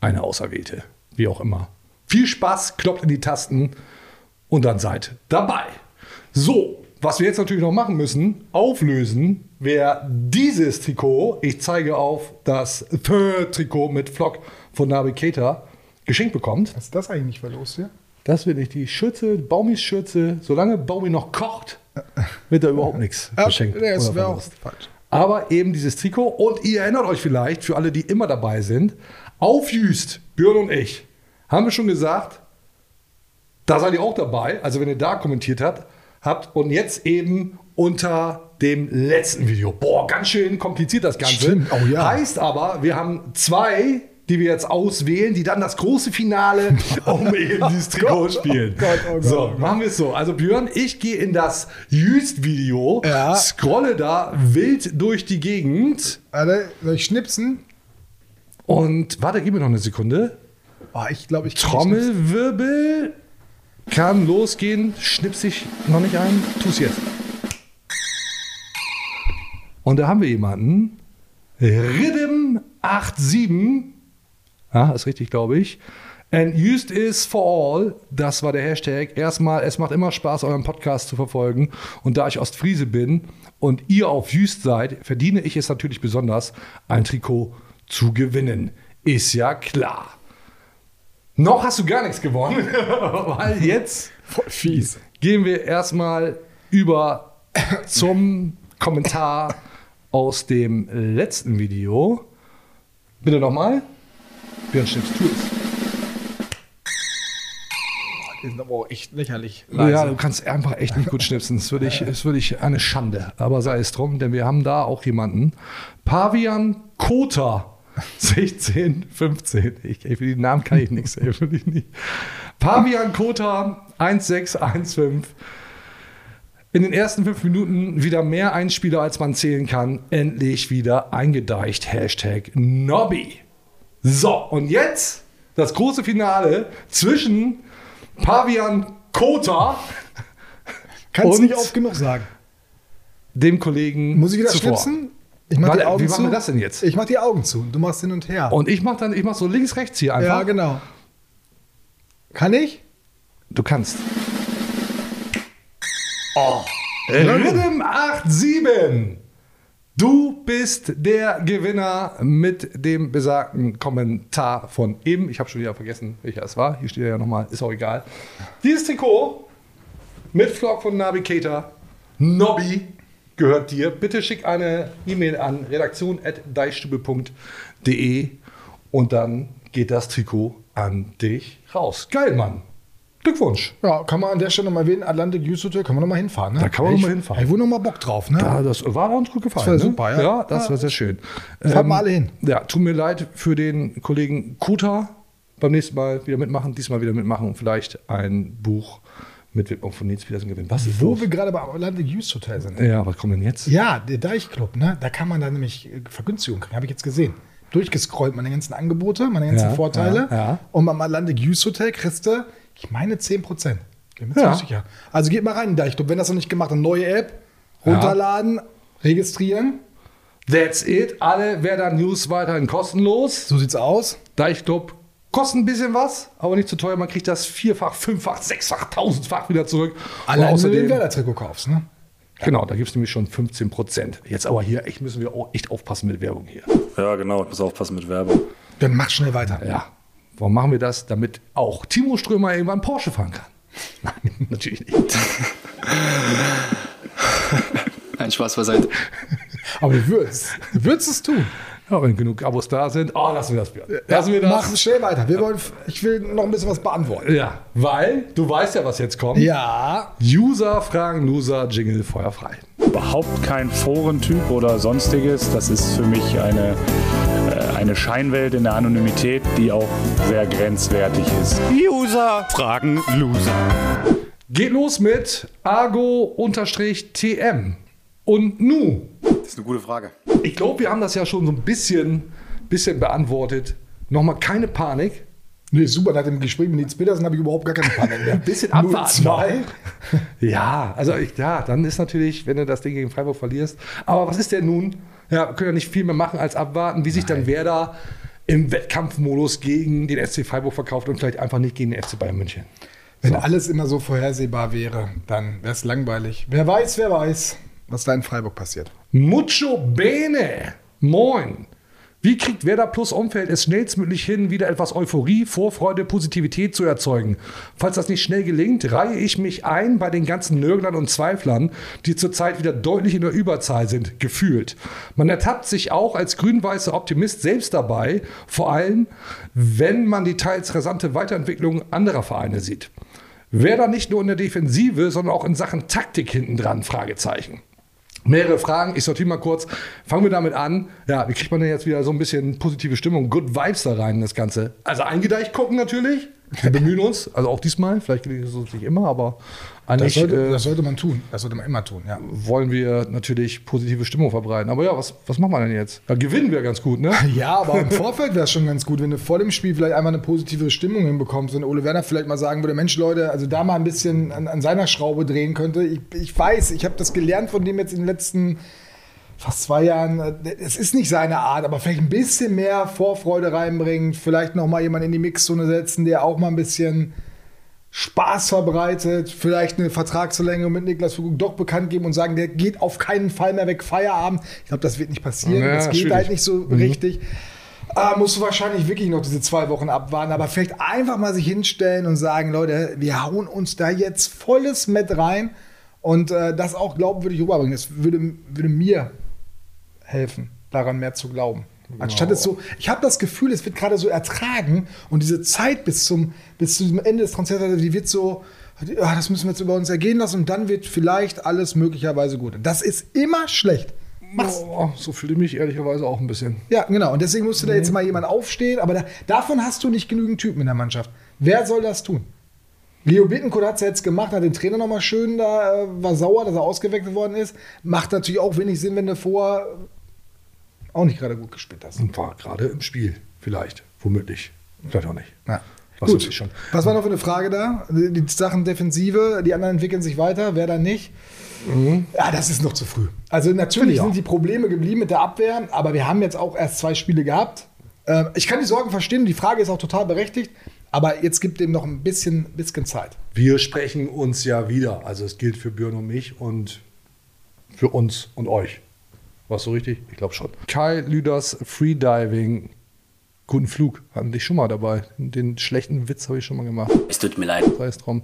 Eine Auserwählte. Wie auch immer. Viel Spaß, kloppt in die Tasten und dann seid dabei. So, was wir jetzt natürlich noch machen müssen, auflösen, wer dieses Trikot, ich zeige auf das Trikot mit Flock von Navigator, geschenkt bekommt. Was ist das eigentlich verlost hier? Das wird nicht die Schürze, Baumis Schürze. Solange Baumi noch kocht, wird da überhaupt nichts geschenkt. Ja, das wäre auch falsch. Aber eben dieses Trikot. Und ihr erinnert euch vielleicht, für alle, die immer dabei sind, auf Jüst, Björn und ich, haben wir schon gesagt, da seid ihr auch dabei. Also wenn ihr da kommentiert habt, habt und jetzt eben unter dem letzten Video. Boah, ganz schön kompliziert das Ganze. Stimmt, oh ja. Heißt aber, wir haben zwei, die wir jetzt auswählen, die dann das große Finale um eben dieses Trikot spielen. Gott, oh Gott, so, oh machen wir es so. Also Björn, ich gehe in das Jüst-Video, Ja. scrolle da wild durch die Gegend Warte, soll ich schnipsen? Und warte, gib mir noch eine Sekunde. Oh, ich glaube, ich. Trommelwirbel kann losgehen. Schnips ich noch nicht ein. Tu's jetzt. Und da haben wir jemanden. Rhythm87. Ja, ist richtig, glaube ich. And used is for all, das war der Hashtag. Erstmal, es macht immer Spaß, euren Podcast zu verfolgen. Und da ich Ostfriese bin und ihr auf Jüst seid, verdiene ich es natürlich besonders, ein Trikot zu gewinnen. Ist ja klar. Noch hast du gar nichts gewonnen, weil jetzt Voll fies. gehen wir erstmal über zum Kommentar aus dem letzten Video. Bitte nochmal. Björn Schnips, tu es. Die sind aber auch echt lächerlich. Ja, du kannst einfach echt nicht gut schnipsen. Das würde ich, das würde ich eine Schande. Aber sei es drum, denn wir haben da auch jemanden. Pavian Kota. 16, 15. Ich, ey, für die Namen kann ich nichts, ey, wirklich nicht. Pavian Kota 1615. In den ersten fünf Minuten wieder mehr Einspieler, als man zählen kann. Endlich wieder eingedeicht. Hashtag Nobby. So, und jetzt das große Finale zwischen Pavian Kota Kannst Und- nicht oft genug sagen. dem Kollegen Muss ich wieder zuvor. schnipsen? Ich mach Warte, die Augen wie zu. machen wir das denn jetzt? Ich mach die Augen zu. Du machst hin und her. Und ich mach dann, ich mach so links, rechts hier einfach. ja, genau. Kann ich? Du kannst. Oh. Rhythm 87. Du bist der Gewinner mit dem besagten Kommentar von eben. Ich habe schon wieder vergessen, welcher es war. Hier steht er ja nochmal, ist auch egal. Dieses Trikot mit Vlog von Navigator, Nobby, gehört dir. Bitte schick eine E-Mail an redaktion.deichstube.de und dann geht das Trikot an dich raus. Geil, Mann. Glückwunsch. Ja, kann man an der Stelle mal erwähnen, Atlantic Youth Hotel, kann man noch mal hinfahren. Ne? Da kann man noch Ich- mal hinfahren. Ich wohl noch mal Bock drauf, ne? Ja, das war uns gut gefallen. Das war ne? super, ja. Ja, das Ja. war sehr schön. Ähm, Fahrt mal alle hin. Ja, tut mir leid für den Kollegen Kuta. Beim nächsten Mal wieder mitmachen, diesmal wieder mitmachen und vielleicht ein Buch mit Widmung von Nils Petersen gewinnen. Was ist Wo los? wir gerade beim Atlantic Youth Hotel sind. Ja, was kommt denn jetzt? Ja, der Deichclub, ne? Da kann man dann nämlich äh, Vergünstigung kriegen, habe ich jetzt gesehen. Durchgescrollt, meine ganzen Angebote, meine ganzen Ja, Vorteile. ja, ja. Und beim Atlantic Youth Hotel kriegst du, ich meine, 10%. Bin mir Ja. ziemlich sicher. Also geht mal rein in Deichclub. Wenn das noch nicht gemacht habt, neue App, runterladen, registrieren. That's it. Alle Werder News weiterhin kostenlos. So sieht's aus. Deichclub kostet ein bisschen was, aber nicht zu teuer. Man kriegt das vierfach, fünffach, sechsfach, tausendfach wieder zurück. Und Allein wenn du den Werder-Trikot kaufst, ne? genau, da gibt es nämlich schon 15 Prozent. Jetzt aber hier echt müssen wir auch echt aufpassen mit Werbung hier. Ja, genau. Ich muss aufpassen mit Werbung. Dann mach schnell weiter. Ja. Warum machen wir das? Damit auch Timo Strömer irgendwann Porsche fahren kann. Nein, natürlich nicht. Ein Spaß beiseite. Aber du würdest. Du würdest es tun. Ja, wenn genug Abos da sind, oh, lassen wir das, Björn. Lassen wir Mach das. schnell weiter. Wir wollen, ich will noch ein bisschen was beantworten. Ja, weil du weißt ja, was jetzt kommt. Ja. User fragen Loser, Jingle feuerfrei. Überhaupt kein Forentyp oder sonstiges. Das ist für mich eine, äh, eine Scheinwelt in der Anonymität, die auch sehr grenzwertig ist. User fragen Loser. Geht los mit Argo-TM. Und nu. Das ist eine gute Frage. Ich glaube, wir haben das ja schon so ein bisschen, bisschen beantwortet. Nochmal keine Panik. Nee, super. Nach dem Gespräch mit Nils Petersen habe ich überhaupt gar keine Panik mehr. Ein bisschen abwarten. 0-2. Ja, also ich, ja, dann ist natürlich, wenn du das Ding gegen Freiburg verlierst. Aber was ist denn nun? Ja, wir können ja nicht viel mehr machen als abwarten, wie sich dann Werder im Wettkampfmodus gegen den SC Freiburg verkauft und vielleicht einfach nicht gegen den FC Bayern München. Wenn alles immer so vorhersehbar wäre, dann wäre es langweilig. Wer weiß, wer weiß, was da in Freiburg passiert. Mucho bene. Moin. Wie kriegt Werder Plus Umfeld es schnellstmöglich hin, wieder etwas Euphorie, Vorfreude, Positivität zu erzeugen? Falls das nicht schnell gelingt, reihe ich mich ein bei den ganzen Nörglern und Zweiflern, die zurzeit wieder deutlich in der Überzahl sind, gefühlt. Man ertappt sich auch als grün-weißer Optimist selbst dabei, vor allem, wenn man die teils rasante Weiterentwicklung anderer Vereine sieht. Werder nicht nur in der Defensive, sondern auch in Sachen Taktik hinten dran? Fragezeichen. Mehrere Fragen, ich sortiere mal kurz. Fangen wir damit an. Ja, wie kriegt man denn jetzt wieder so ein bisschen positive Stimmung, Good Vibes da rein in das Ganze? Also eingedeicht gucken natürlich. Wir bemühen uns, also auch diesmal. Vielleicht gelingt es uns nicht immer, aber Das eigentlich sollte, äh, das sollte man tun. Das sollte man immer tun, ja. wollen wir natürlich positive Stimmung verbreiten. Aber ja, was, was machen wir denn jetzt? Ja, gewinnen wir ganz gut, ne? Ja, aber im Vorfeld wäre es schon ganz gut, wenn du vor dem Spiel vielleicht einmal eine positive Stimmung hinbekommst und Ole Werner vielleicht mal sagen würde, Mensch Leute, also da mal ein bisschen an, an seiner Schraube drehen könnte. Ich, ich weiß, ich habe das gelernt von dem jetzt in den letzten fast zwei Jahren, es ist nicht seine Art, aber vielleicht ein bisschen mehr Vorfreude reinbringen, vielleicht noch mal jemanden in die Mixzone setzen, der auch mal ein bisschen Spaß verbreitet, vielleicht eine Vertragsverlängerung mit Niklas Fügung doch bekannt geben und sagen, der geht auf keinen Fall mehr weg, Feierabend. Ich glaube, das wird nicht passieren. Ja, das geht schwierig. halt nicht so richtig. Ah, musst du wahrscheinlich wirklich noch diese zwei Wochen abwarten, aber vielleicht einfach mal sich hinstellen und sagen, Leute, wir hauen uns da jetzt volles Met rein und äh, das auch glaubwürdig rüberbringen. Das würde, würde mir helfen, daran mehr zu glauben. Anstatt es so, ich habe das Gefühl, es wird gerade so ertragen und diese Zeit bis zum, bis zum Ende des Konzerts, die wird so, ja, das müssen wir jetzt über uns ergehen lassen und dann wird vielleicht alles möglicherweise gut. Das ist immer schlecht. Mach's. Oh, so fühle ich mich ehrlicherweise auch ein bisschen. Ja, genau. Und deswegen musste da jetzt mal jemand aufstehen. Aber da, davon hast du nicht genügend Typen in der Mannschaft. Wer soll das tun? Leo Bittencourt hat es jetzt gemacht, hat den Trainer nochmal schön da, äh, war sauer, dass er ausgewechselt worden ist. Macht natürlich auch wenig Sinn, wenn du vorher auch nicht gerade gut gespielt hast. Und war gerade im Spiel, vielleicht, womöglich. Vielleicht auch nicht. Ja. Was Gut. schon. Was war noch für eine Frage da? Die, Sachen Defensive, die anderen entwickeln sich weiter, wer dann nicht? Ja, das ist noch zu früh. Also natürlich sind die Probleme geblieben mit der Abwehr, aber wir haben jetzt auch erst zwei Spiele gehabt. Ähm, ich kann die Sorgen verstehen, die Frage ist auch total berechtigt, aber jetzt gibt dem noch ein bisschen, bisschen Zeit. Wir sprechen uns ja wieder. Also es gilt für Björn und mich und für uns und euch. War so richtig? Ich glaube schon. Kai Lüders Freediving. Guten Flug. Hatten dich schon mal dabei. Den schlechten Witz habe ich schon mal gemacht. Es tut mir leid. Sei es drum.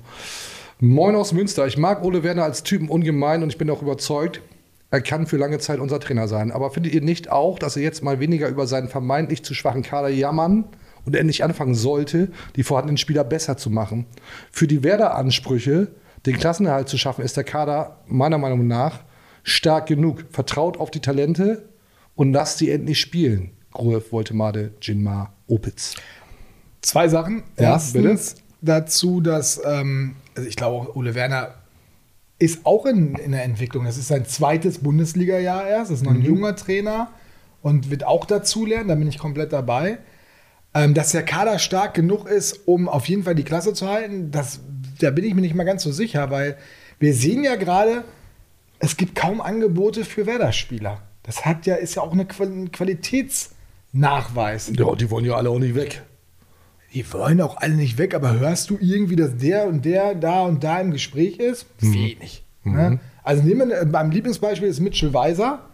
Moin aus Münster. Ich mag Ole Werner als Typen ungemein und ich bin auch überzeugt, er kann für lange Zeit unser Trainer sein. Aber findet ihr nicht auch, dass er jetzt mal weniger über seinen vermeintlich zu schwachen Kader jammern und endlich anfangen sollte, die vorhandenen Spieler besser zu machen? Für die Werder-Ansprüche, den Klassenerhalt zu schaffen, ist der Kader meiner Meinung nach stark genug. Vertraut auf die Talente und lasst sie endlich spielen. Gruev, Woltemade, Jinmar, Opitz. Zwei Sachen. Ja, Erstens dazu, dass ähm, also ich glaube, Ole Werner ist auch in, in der Entwicklung. Das ist sein zweites Bundesliga-Jahr erst. Das ist noch ein junger Trainer und wird auch dazulernen. Da bin ich komplett dabei. Ähm, dass der Kader stark genug ist, um auf jeden Fall die Klasse zu halten, das, da bin ich mir nicht mal ganz so sicher, weil wir sehen ja gerade, es gibt kaum Angebote für Werder-Spieler. Das hat ja, ist ja auch eine ein Qualitätsnachweis. Ja, die wollen ja alle auch nicht weg. Die wollen auch alle nicht weg, aber hörst du irgendwie, dass der und der da und da im Gespräch ist? Wenig. Ne? Also nehmen wir, beim Lieblingsbeispiel ist Mitchell Weiser.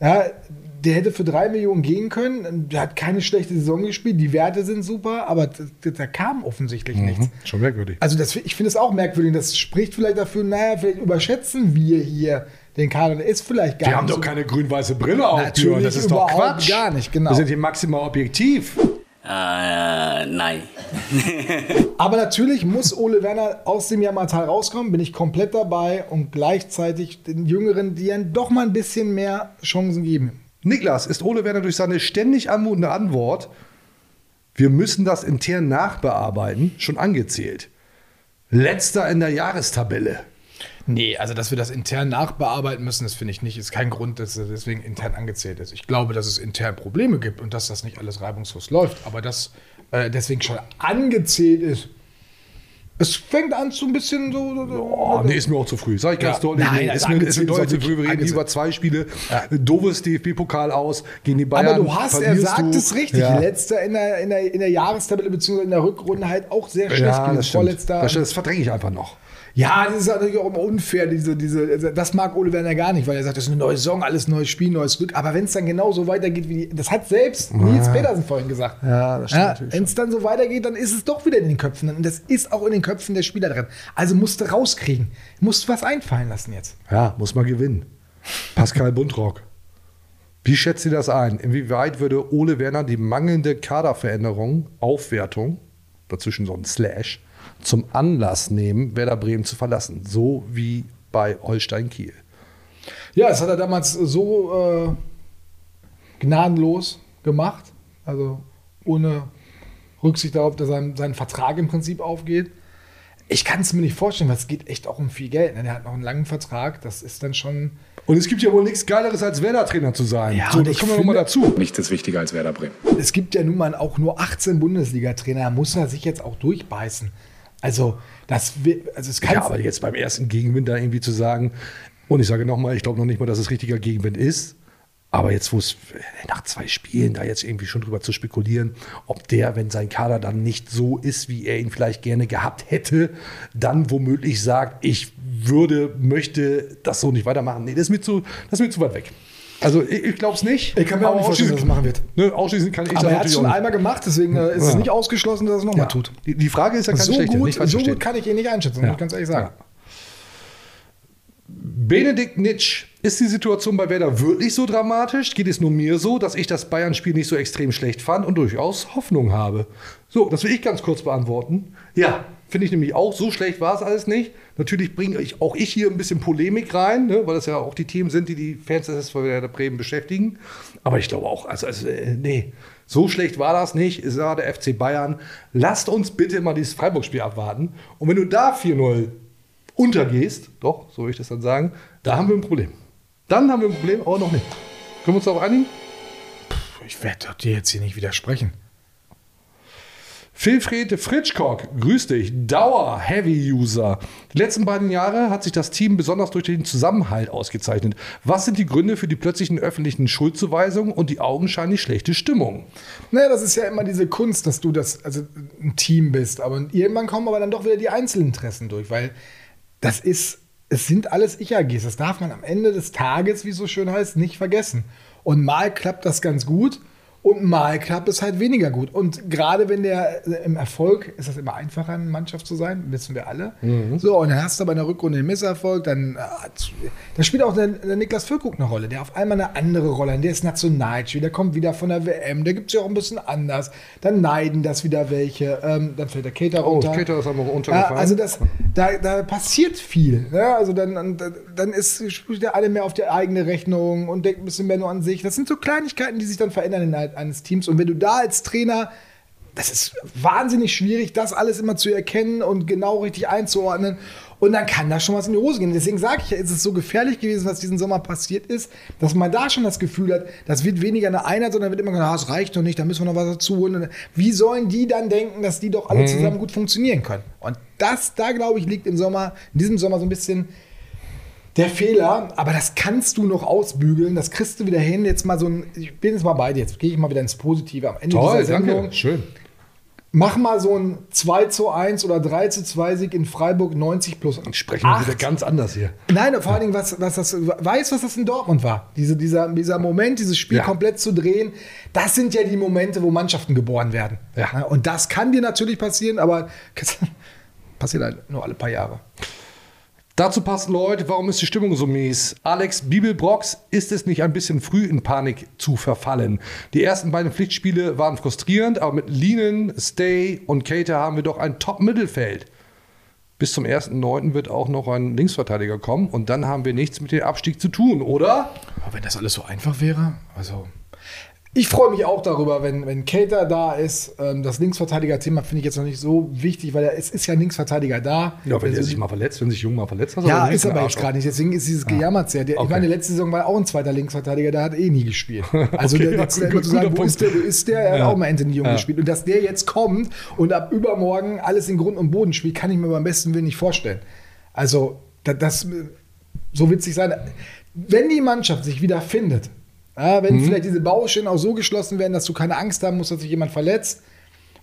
Ja, der hätte für drei Millionen gehen können. Der hat keine schlechte Saison gespielt. Die Werte sind super, aber da, da kam offensichtlich nichts. Schon merkwürdig. Also das, ich finde es auch merkwürdig. Das spricht vielleicht dafür, naja, vielleicht überschätzen wir hier den Kader. Der ist vielleicht gar Wir haben nicht doch so- keine grün-weiße Brille auf, Natürlich. Das ist doch überhaupt Quatsch. gar nicht, genau. Wir sind hier maximal objektiv. Äh, nein. Aber natürlich muss Ole Werner aus dem Jammertal rauskommen, bin ich komplett dabei und gleichzeitig den Jüngeren, die dann doch mal ein bisschen mehr Chancen geben. Niklas, ist Ole Werner durch seine ständig anmutende Antwort, wir müssen das intern nachbearbeiten, schon angezählt? Letzter in der Jahrestabelle. Nee, also dass wir das intern nachbearbeiten müssen, das finde ich nicht. Ist kein Grund, dass er deswegen intern angezählt ist. Ich glaube, dass es intern Probleme gibt und dass das nicht alles reibungslos läuft. Aber dass äh, deswegen schon angezählt ist. Es fängt an so ein bisschen so. so Oh, nee, ist mir auch zu früh. Sag ich ganz Ja. deutlich. Nein, nee, ist, mir, ist mir deutlich zu früh. Wir reden über zwei Spiele. Doofes DFB-Pokal aus gegen die Bayern. Aber du hast, er sagt du. es richtig, Ja. letzter in der, in, der, in der Jahrestabelle bzw. in der Rückrunde halt auch sehr schlecht Ja, gewesen. Vorletzter. Das, das verdränge ich einfach noch. Ja, das ist natürlich auch immer unfair. Diese, diese, das mag Ole Werner gar nicht, weil er sagt, das ist eine neue Saison, alles neues Spiel, neues Glück. Aber wenn es dann genau so weitergeht, wie die, das hat selbst Nils Petersen vorhin gesagt. Ja, das stimmt natürlich Wenn es dann so weitergeht, dann ist es doch wieder in den Köpfen. Und das ist auch in den Köpfen der Spieler drin. Also musst du rauskriegen. Musst was einfallen lassen jetzt. Ja, muss man gewinnen. Pascal Buntrock. Wie schätzt ihr das ein? Inwieweit würde Ole Werner die mangelnde Kaderveränderung, Aufwertung, dazwischen so ein Slash, zum Anlass nehmen, Werder Bremen zu verlassen? So wie bei Holstein Kiel. Ja, das hat er damals so äh, gnadenlos gemacht. Also ohne Rücksicht darauf, dass sein, sein Vertrag im Prinzip aufgeht. Ich kann es mir nicht vorstellen, weil es geht echt auch um viel Geld. ne? Der hat noch einen langen Vertrag. Das ist dann schon. Und es gibt ja wohl nichts Geileres als Werder-Trainer zu sein. Ja, so, und das ich kommen wir nochmal dazu. Nichts ist wichtiger als Werder Bremen. Es gibt ja nun mal auch nur 18 Bundesliga-Trainer. Da muss er sich jetzt auch durchbeißen. Also, das wird, also es kann Ja, aber jetzt beim ersten Gegenwind da irgendwie zu sagen, Und ich sage nochmal, ich glaube noch nicht mal, dass es richtiger Gegenwind ist. Aber jetzt, wo es nach zwei Spielen da jetzt irgendwie schon drüber zu spekulieren, ob der, wenn sein Kader dann nicht so ist, wie er ihn vielleicht gerne gehabt hätte, dann womöglich sagt, ich würde, möchte das so nicht weitermachen. Nee, das ist mir zu, das ist mir zu weit weg. Also ich, ich glaube es nicht. Ich kann mir auch nicht vorstellen, dass er das machen wird. Ne, ausschließen kann ich Aber das er hat es schon einmal gemacht, deswegen äh, ist es Ja. nicht ausgeschlossen, dass er es nochmal Ja. tut. Die, die Frage ist ja keine So, schlechte. gut, so gut kann ich ihn nicht einschätzen, Ja. muss ich ganz ehrlich sagen. Benedikt Nitsch, ist die Situation bei Werder wirklich so dramatisch? Geht es nur mir so, dass ich das Bayern-Spiel nicht so extrem schlecht fand und durchaus Hoffnung habe? So, das will ich ganz kurz beantworten. Ja, finde ich nämlich auch. So schlecht war es alles nicht. Natürlich bringe ich auch ich hier ein bisschen Polemik rein, ne, weil das ja auch die Themen sind, die die Fans des SV Werder Bremen beschäftigen. Aber ich glaube auch, also, also äh, nee, so schlecht war das nicht. Ist ja der FC Bayern. Lasst uns bitte mal dieses Freiburg-Spiel abwarten. Und wenn du da 4-0 untergehst, doch, so will ich das dann sagen, da haben wir ein Problem. Dann haben wir ein Problem, aber noch nicht. Können wir uns darauf einigen? Ich werde dir jetzt hier nicht widersprechen. Wilfried Fritschkock, grüß dich, Dauer-Heavy-User. Die letzten beiden Jahre hat sich das Team besonders durch den Zusammenhalt ausgezeichnet. Was sind die Gründe für die plötzlichen öffentlichen Schuldzuweisungen und die augenscheinlich schlechte Stimmung? Naja, das ist ja immer diese Kunst, dass du das, also ein Team bist. Aber irgendwann kommen aber dann doch wieder die Einzelinteressen durch, weil das ist, es sind alles Ich-AGs. Das darf man am Ende des Tages, wie es so schön heißt, nicht vergessen. Und mal klappt das ganz gut und mal klappt es halt weniger gut. Und gerade wenn der äh, im Erfolg ist das immer einfacher, eine Mannschaft zu sein, wissen wir alle. So, und dann hast du aber in der Rückrunde einen Misserfolg, dann äh, da spielt auch der, der Niklas Füllkrug eine Rolle, der auf einmal eine andere Rolle hat. Der ist Nationalspieler, der kommt wieder von der WM, der gibt es ja auch ein bisschen anders. Dann neiden das wieder welche, ähm, dann fällt der Cater Oh, runter. Kater ist Ja, runtergefallen. also das, da, da passiert viel. Ne? Also dann, dann, dann ist, spielt der alle mehr auf die eigene Rechnung und denkt ein bisschen mehr nur an sich. Das sind so Kleinigkeiten, die sich dann verändern innerhalb eines Teams. Und wenn du da als Trainer, das ist wahnsinnig schwierig, das alles immer zu erkennen und genau richtig einzuordnen. Und dann kann da schon was in die Hose gehen. Deswegen sage ich ja, ist es so gefährlich gewesen, was diesen Sommer passiert ist, dass man da schon das Gefühl hat, das wird weniger eine Einheit, sondern wird immer gesagt, ah, es reicht noch nicht, da müssen wir noch was dazu holen. Wie sollen die dann denken, dass die doch alle zusammen gut funktionieren können? Und das, da glaube ich, liegt im Sommer, in diesem Sommer so ein bisschen der Fehler, aber das kannst du noch ausbügeln, das kriegst du wieder hin. Jetzt mal so ein, ich bin jetzt mal bei dir, jetzt gehe ich mal wieder ins Positive am Ende Toll, dieser Sendung. danke. Schön. Mach mal so ein 2 zu 1 oder 3 zu 2 Sieg in Freiburg 90 plus. Sprechen wir wieder ganz anders hier. Nein, vor allen Dingen, was, was das, weiß, was das in Dortmund war. Diese, dieser, dieser Moment, dieses Spiel Ja. komplett zu drehen, das sind ja die Momente, wo Mannschaften geboren werden. Ja. Und das kann dir natürlich passieren, aber passiert halt nur alle paar Jahre. Dazu passt, Leute, warum ist die Stimmung so mies? Alex Bibelbrox, ist es nicht ein bisschen früh in Panik zu verfallen? Die ersten beiden Pflichtspiele waren frustrierend, aber mit Linen, Stay und Cater haben wir doch ein Top-Mittelfeld. Bis zum 1.9. wird auch noch ein Linksverteidiger kommen und dann haben wir nichts mit dem Abstieg zu tun, oder? Aber wenn das alles so einfach wäre, also. Ich freue mich auch darüber, wenn, wenn Cater da ist. Ähm, Das Linksverteidiger-Thema finde ich jetzt noch nicht so wichtig, weil er, es ist ja ein Linksverteidiger da. Ja, wenn Also er sich mal verletzt, wenn sich Jung mal verletzt hat. Ja, ist aber jetzt gerade nicht. Deswegen ist dieses Gejammer sehr. Okay. Ich meine, letzte Saison war auch ein zweiter Linksverteidiger, der hat eh nie gespielt. Also Okay, der, ja, jetzt gut, zu sagen, wo Punkt. ist der, wo ist der? Er Ja. hat auch mal Anthony Jung Ja. gespielt. Und dass der jetzt kommt und ab übermorgen alles in Grund und Boden spielt, kann ich mir beim besten Willen nicht vorstellen. Also, da- das, so witzig sein. Wenn die Mannschaft sich wieder findet, ja, wenn vielleicht diese Baustellen auch so geschlossen werden, dass du keine Angst haben musst, dass sich jemand verletzt,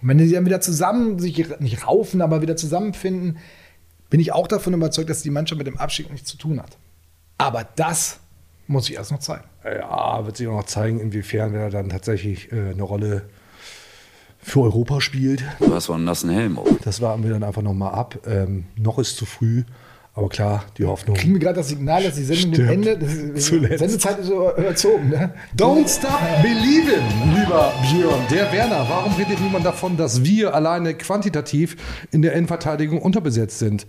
und wenn die dann wieder zusammen sich nicht raufen, aber wieder zusammenfinden, bin ich auch davon überzeugt, dass die Mannschaft mit dem Abstieg nichts zu tun hat. Aber das muss ich erst noch zeigen. Ja, wird sich auch noch zeigen, inwiefern er dann tatsächlich äh, eine Rolle für Europa spielt. Du hast wohl einen nassen Helm. Oh. Das warten wir dann einfach nochmal ab. Ähm, noch ist zu früh, aber klar, die Hoffnung. Kriegen wir gerade das Signal, dass die Sendung dem. Ende. Das Zuletzt. Sendezeit ist so überzogen, ne? Don't stop believing, lieber Björn. Der Werner, warum redet niemand davon, dass wir alleine quantitativ in der Innenverteidigung unterbesetzt sind?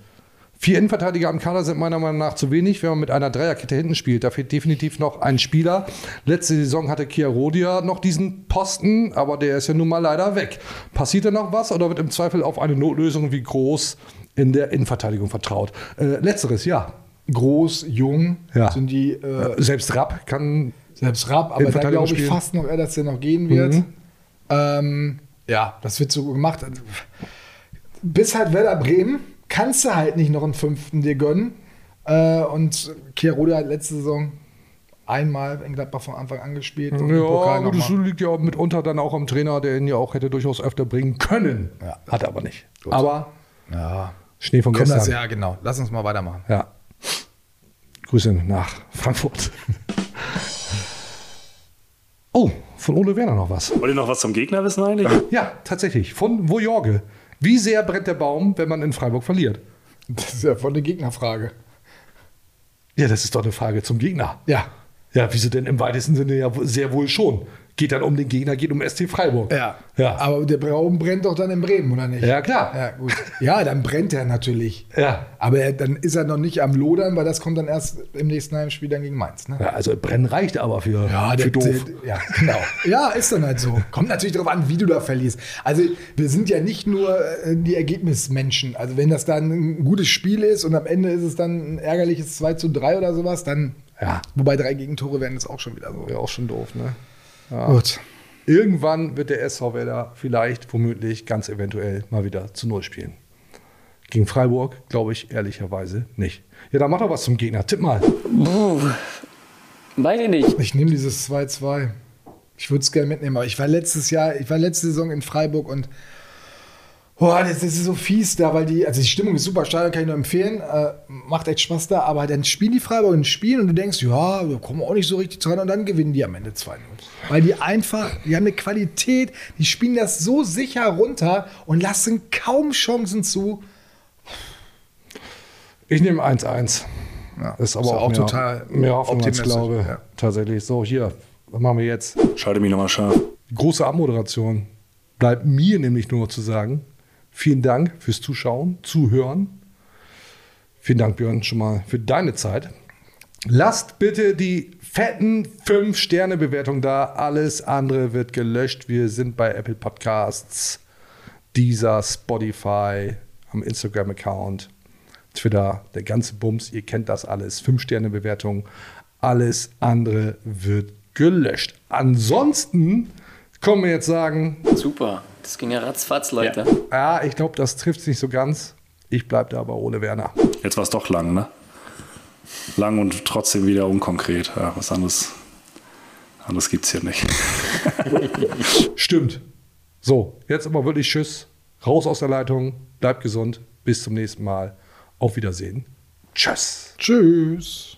Vier Innenverteidiger am Kader sind meiner Meinung nach zu wenig, wenn man mit einer Dreierkette hinten spielt. Da fehlt definitiv noch ein Spieler. Letzte Saison hatte Kia Rodia noch diesen Posten, aber der ist ja nun mal leider weg. Passiert da noch was oder wird im Zweifel auf eine Notlösung wie groß in der Innenverteidigung vertraut? Äh, letzteres, ja. Groß, jung Ja. sind die. Äh, Selbst Rapp kann Selbst Rapp, aber da glaube ich spielen. fast noch eher, dass der noch gehen wird. Mhm. Ähm, ja, das wird so gemacht. Bis halt Werder Bremen kannst du halt nicht noch einen fünften dir gönnen. Äh, und Kiarode hat letzte Saison einmal in Gladbach von Anfang an gespielt. und Ja, gut, das liegt ja mitunter dann auch am Trainer, der ihn ja auch hätte durchaus öfter bringen können. Hat er aber nicht. Aber ja. Schnee von Komm, gestern. das, ja, genau. Lass uns mal weitermachen. Ja. Grüße nach Frankfurt. Oh, von Ole Werner noch was. Wollt ihr noch was zum Gegner wissen eigentlich? Ja, tatsächlich. Von Vojorge. Wie sehr brennt der Baum, wenn man in Freiburg verliert? Das ist ja voll eine Gegnerfrage. Ja, das ist doch eine Frage zum Gegner. Ja. Ja, wieso denn im weitesten Sinne ja sehr wohl schon. Geht dann um den Gegner, geht um ST Freiburg. Ja. Ja. Aber der Baum brennt doch dann in Bremen, oder nicht? Ja, klar. Ja, gut. Ja, dann brennt er natürlich. Ja. Aber er, dann ist er noch nicht am Lodern, weil das kommt dann erst im nächsten Heimspiel dann gegen Mainz. Ne? Ja, also brennen reicht aber für, Ja, für der, doof. Der, ja, genau. Ja, ist dann halt so. Kommt natürlich darauf an, wie du da verlierst. Also, wir sind ja nicht nur äh, die Ergebnismenschen. Also, wenn das dann ein gutes Spiel ist und am Ende ist es dann ein ärgerliches 2 zu 3 oder sowas, dann. Ja. Wobei drei Gegentore wären jetzt auch schon wieder so. Wäre auch schon doof, ne? Gut. Irgendwann wird der SV Werder vielleicht, womöglich, ganz eventuell mal wieder zu Null spielen. Gegen Freiburg glaube ich ehrlicherweise nicht. Ja, dann mach doch was zum Gegner. Tipp mal. Puh. Weiß ich nicht. Ich nehme dieses 2-2. Ich würde es gerne mitnehmen, aber ich war letztes Jahr, ich war letzte Saison in Freiburg und boah, das, das ist so fies da, weil die, also die Stimmung ist super steil, kann ich nur empfehlen. Äh, macht echt Spaß da, aber dann spielen die Freiburg ein Spiel und du denkst, ja, da kommen wir auch nicht so richtig dran und dann gewinnen die am Ende 2-0. Weil die einfach, die haben eine Qualität, die spielen das so sicher runter und lassen kaum Chancen zu. Ich nehme 1-1. Ja, ist aber ist auch, auch mehr, total mehr Hoffnung als optimistisch, Glaube. ja. Tatsächlich. So, hier, was machen wir jetzt? Schalte mich nochmal scharf. Große Abmoderation. Bleibt mir nämlich nur noch zu sagen, vielen Dank fürs Zuschauen, Zuhören. Vielen Dank, Björn, schon mal für deine Zeit. Lasst bitte die fetten 5-Sterne-Bewertung da. Alles andere wird gelöscht. Wir sind bei Apple Podcasts, dieser Spotify, am Instagram-Account, Twitter, der ganze Bums. Ihr kennt das alles. 5-Sterne-Bewertung. Alles andere wird gelöscht. Ansonsten können wir jetzt sagen, Super. Das ging ja ratzfatz, Leute. ja, ich glaube, das trifft es nicht so ganz. Ich bleibe da aber ohne Werner. Jetzt war es doch lang, ne? Lang und trotzdem wieder unkonkret. Ja, was anderes, anderes gibt es hier nicht. Stimmt. So, jetzt aber wirklich Tschüss. Raus aus der Leitung. Bleibt gesund. Bis zum nächsten Mal. Auf Wiedersehen. Tschüss. Tschüss.